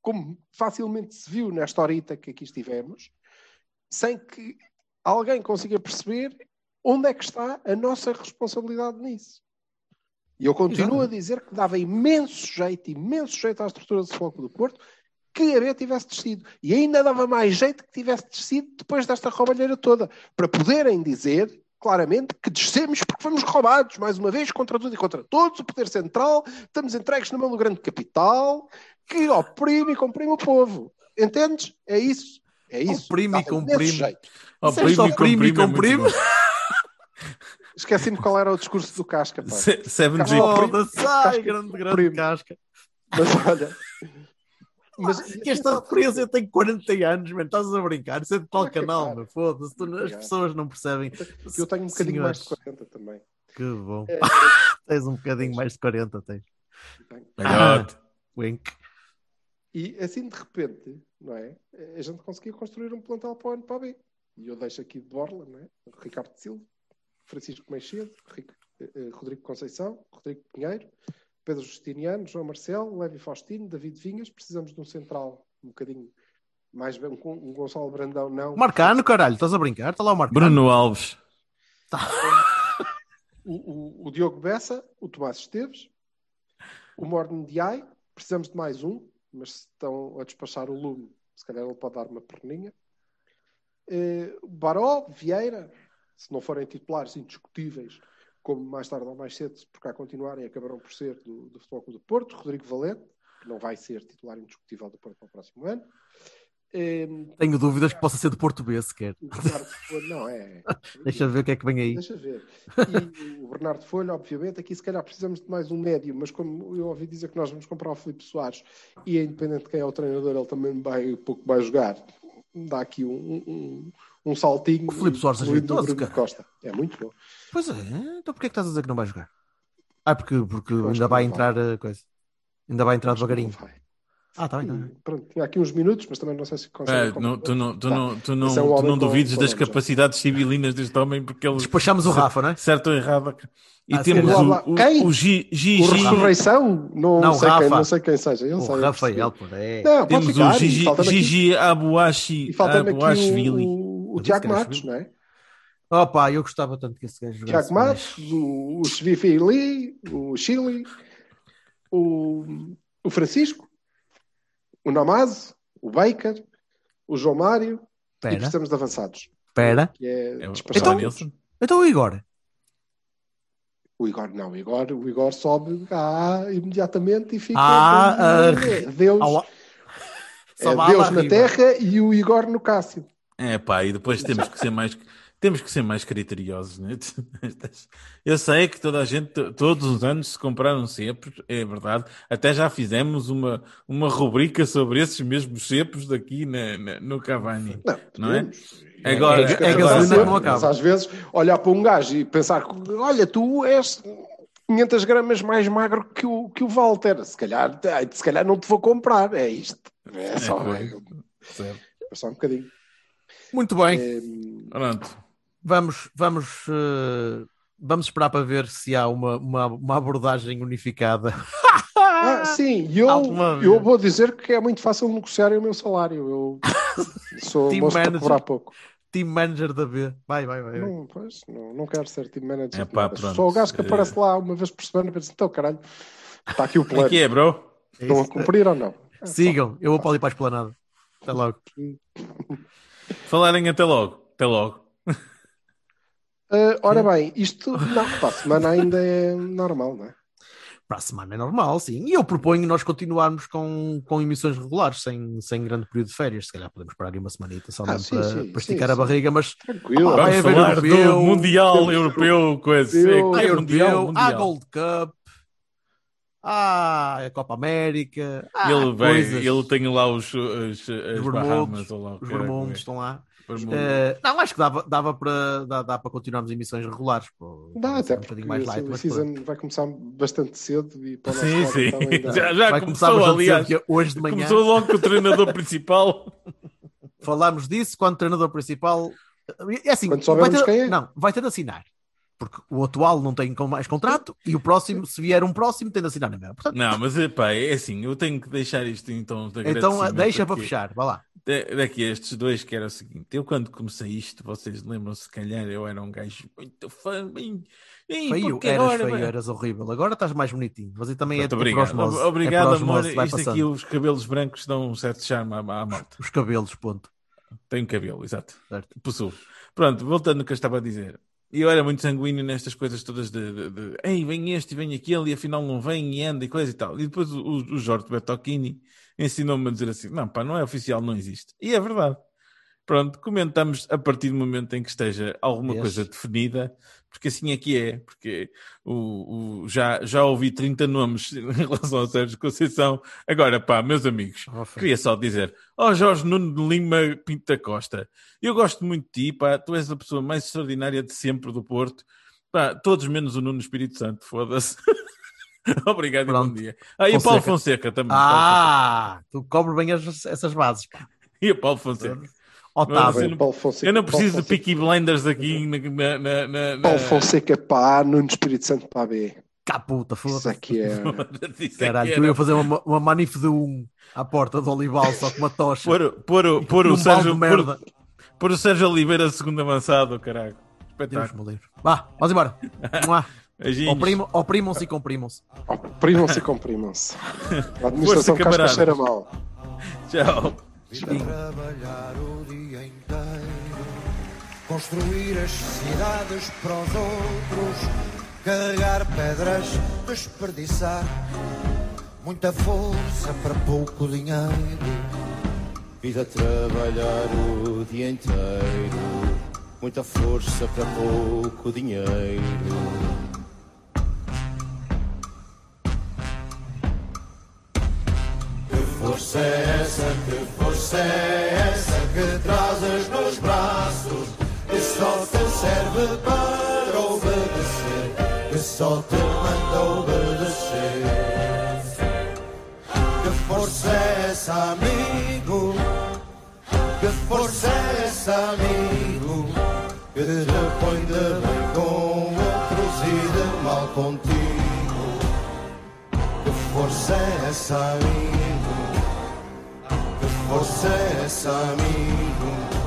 como facilmente se viu nesta horita que aqui estivemos, sem que alguém consiga perceber onde é que está a nossa responsabilidade nisso. E eu continuo a dizer que dava imenso jeito, imenso jeito à estrutura do Futebol Clube do Porto que a B tivesse descido. E ainda dava mais jeito que tivesse descido depois desta roubalheira toda, para poderem dizer claramente que descemos porque fomos roubados, mais uma vez, contra tudo e contra todos, o poder central, estamos entregues na mão do grande capital, que oprime e comprime o povo. Entendes? É isso. É isso. Comprime e Está feito comprime. Oh, é só primo e é comprime. bom. [LAUGHS] Esqueci-me qual era o discurso do Casca. Pá. Se- 7G. Casca- Foda-se, ai, Casca- grande, grande primo. casca. Mas olha. Mas Que [LAUGHS] esta referência tem 40 anos, mano. Estás a brincar? Isso é de tal Estou a canal, meu. Foda-se. tu- As pessoas não percebem. eu tenho um bocadinho mais de Senhores, 40 também. Que bom. É, [LAUGHS] Tens um bocadinho mais de 40, tens. Velhote. Wink. E assim de repente, não é? A gente conseguia construir um plantel para o ano para B. E eu deixo aqui de Borla, não é? Ricardo Silva, Francisco Meixedo, Ric- eh, eh, Rodrigo Conceição, Rodrigo Pinheiro, Pedro Justiniano, João Marcelo, Levi Faustino, David Vinhas. Precisamos de um central um bocadinho mais bem, um, um Gonçalo Brandão, não. Marcano, caralho. Estás a brincar? Está lá o Marcano. Bruno Alves. O, o- o Diogo Bessa, o Tomás Esteves, o Morne Diai, precisamos de mais um, mas se estão a despachar o lume, se calhar ele pode dar uma perninha. O Baró, Vieira, se não forem titulares indiscutíveis, como mais tarde ou mais cedo, por cá continuarem, acabarão por ser do, do Futebol Clube do Porto, Rodrigo Valente, que não vai ser titular indiscutível do Porto para o próximo ano. Eh, Tenho dúvidas que possa ser de Porto B, sequer. o Bernardo Folha, não é. [LAUGHS] Deixa ver o que é que vem aí. Deixa ver. E o Bernardo Folha, obviamente, aqui se calhar precisamos de mais um médio, mas como eu ouvi dizer que nós vamos comprar o Filipe Soares e é independente de quem é o treinador, ele também vai um pouco vai jogar. Dá aqui um, um, um saltinho. O Filipe Soares é incluindo o jeitoso, Bruno cara. Costa. É muito bom. Pois é, então porquê é que estás a dizer que não vai jogar? Ah, porque, porque ainda vai entrar a coisa. Ainda vai entrar devagarinho. Não vai. Ah, tá bem, tá bem. Pronto, tinha aqui uns minutos, mas também não sei se consegue. É, não, tu não, tu Tá. não, tu não, é um tu não duvides das já. capacidades civilinas deste homem, porque ele. Despachamos o Rafa, não é? Certo ou errado. E Ah, temos o, o, Quem? o Gi- O Gigi. Ressurreição? Não, Não, sei Rafa. quem, não sei quem seja. Ele O sei, eu Rafael, percebi. pô, é. Não, pode Temos ficar. o Gigi, falta-me aqui- Gigi Abuashi. Abuashvili. o, o Tiago Matos, não é? Opa, eu gostava tanto que esse gajo jogasse. Tiago Matos, o, o Svifili, o Chile, o, o Francisco, o Namazo, o Baker, o João Mário e Espera, precisamos de avançados. espera. É, É Então- todos. Nilsson? Então o Igor. O Igor não, o Igor, o Igor sobe cá imediatamente e fica Ah, com- ah, Deus, é Deus na terra e o Igor no Cássio. É pá, e depois temos que ser mais temos que ser mais criteriosos, né? [LAUGHS] Eu sei que toda a gente, todos os anos se compraram cepos, é verdade. Até já fizemos uma, uma rubrica sobre esses mesmos cepos daqui na, na- no Cavani. Não, Não é? Agora, É- é gasolina que não Mas acaba. às vezes olhar para um gajo e pensar: olha, tu és 500 gramas mais magro que o, que o Walter. Se calhar, se calhar não te vou comprar. É isto. É só, É, é, certo. é só um bocadinho. Muito bem. É, Pronto. Vamos, vamos, eh, vamos esperar para ver se há uma, uma, uma abordagem unificada. ah, sim, eu, [LAUGHS] eu vou dizer que é muito fácil negociar o meu salário. Eu sou Team moço para manager. cobrar pouco. Team manager da B. Vai, vai, vai. Não, pois, não, não quero ser team manager. É pá. Só o gajo que É. aparece lá uma vez por semana e pensa: então, caralho, está aqui o [LAUGHS] é plano. que é, bro? É Estão a isso. cumprir ou não? É [LAUGHS] só- Sigam, eu vou para ali para a esplanada. Até logo. Falarem até logo. Até logo. Ah, ora bem, isto não, para a semana ainda é normal, não é? Para a semana é normal, sim. E eu proponho nós continuarmos com, com emissões regulares, sem, sem grande período de férias. Se calhar podemos parar aí uma semanita só Ah, mesmo sim, para, sim, para esticar sim. a barriga, mas Tranquilo. Ah, vai Vamos haver falar europeu, do Mundial temos- Europeu, coisa. Europeu, É, é Mundial, europeu, há Mundial. Gold Cup, há a Copa América, há Ele, vai, coisas. ele tem lá os, os, as Os Bahamas. Lá os que estão lá. Eh, não, acho que dava, dava para, dá, dá para continuarmos emissões regulares. pô. Dá, até um porque mais light, mas season vai começar bastante cedo e para Sim, sim. Já, já vai começou, aliás. cedo, hoje de manhã Começou logo com o treinador principal. [LAUGHS] falámos disso quando o treinador principal. É assim, Quando vai soubermos ter, quem é. Não, vai ter de assinar. Porque o atual não tem mais contrato e o próximo, se vier um próximo, tem de assinar na mesma. Portanto, Não, mas epá, é assim, eu tenho que deixar isto então de então agradecimento, deixa para fechar, vá lá. da- Daqui a estes dois, que era o seguinte: eu quando comecei isto, vocês lembram-se, se calhar eu era um gajo muito fã, bem, bem, Feio, eras agora, feio, mano? eras horrível. Agora estás mais bonitinho. Mas aí também Pronto, é, é obrigado, por osmose. obrigado é amor. Isto passando. aqui, os cabelos brancos dão um certo charme à, à malta. Os cabelos, ponto. Tenho cabelo, exato. Certo. Possuo. Pronto, voltando ao que eu estava a dizer. E eu era muito sanguíneo nestas coisas todas de, de, de ei, vem este e vem aquele, e afinal não vem e anda e coisa e tal. E depois o, o Jorge Bertocchini ensinou-me a dizer assim: não, pá, não é oficial, não existe. E é verdade. Pronto, comentamos a partir do momento em que esteja alguma Yes. coisa definida, porque assim é que é. Porque o, o- já, já ouvi 30 nomes [LAUGHS] em relação ao Sérgio Conceição. Agora, pá, meus amigos, Oh, queria só dizer: Ó Jorge Nuno de Lima Pinto da Costa, eu gosto muito de ti, pá, tu és a pessoa mais extraordinária de sempre do Porto. Pá, todos menos o Nuno Espírito Santo, foda-se. [LAUGHS] Obrigado e bom Pronto. dia. Ah, e o Paulo Fonseca. Fonseca também. Paulo Ah, tu cobres bem as- essas bases. Pá. Fonseca. E o Paulo Fonseca. Otávio. eu não- Paulo Fonseca, Eu não Paulo preciso de. Peaky Blinders aqui na, na, na, na- Paulo Fonseca para A, Nuno Espírito Santo para B. Cá puta, Isso foda-se. aqui é. [LAUGHS] Isso é Caralho, que tu ia fazer uma, uma manif de um à porta do Olival, só com uma tocha. O- pôr e o Sérgio, pôr, pôr o Sérgio Oliveira segundo avançado, caralho. Deus Espetáculo. livre. Vá, vamos embora. [LAUGHS] Oprimam-se e comprimam-se. Comprimam-se e comprimam-se. [LAUGHS] A administração Força, casca cheira mal. Tchau. Trabalhar o dia inteiro, construir as cidades para os outros, carregar pedras, desperdiçar muita força para pouco dinheiro. Vida trabalhar o dia inteiro, muita força para pouco dinheiro. Força é essa, que força é essa que trazes nos braços, que só te serve para obedecer, que só te manda obedecer. Que força é essa, amigo? Que força é essa, amigo? Que te põe de bem com outros e de mal contigo. Que força é essa, amigo? Força é amigo?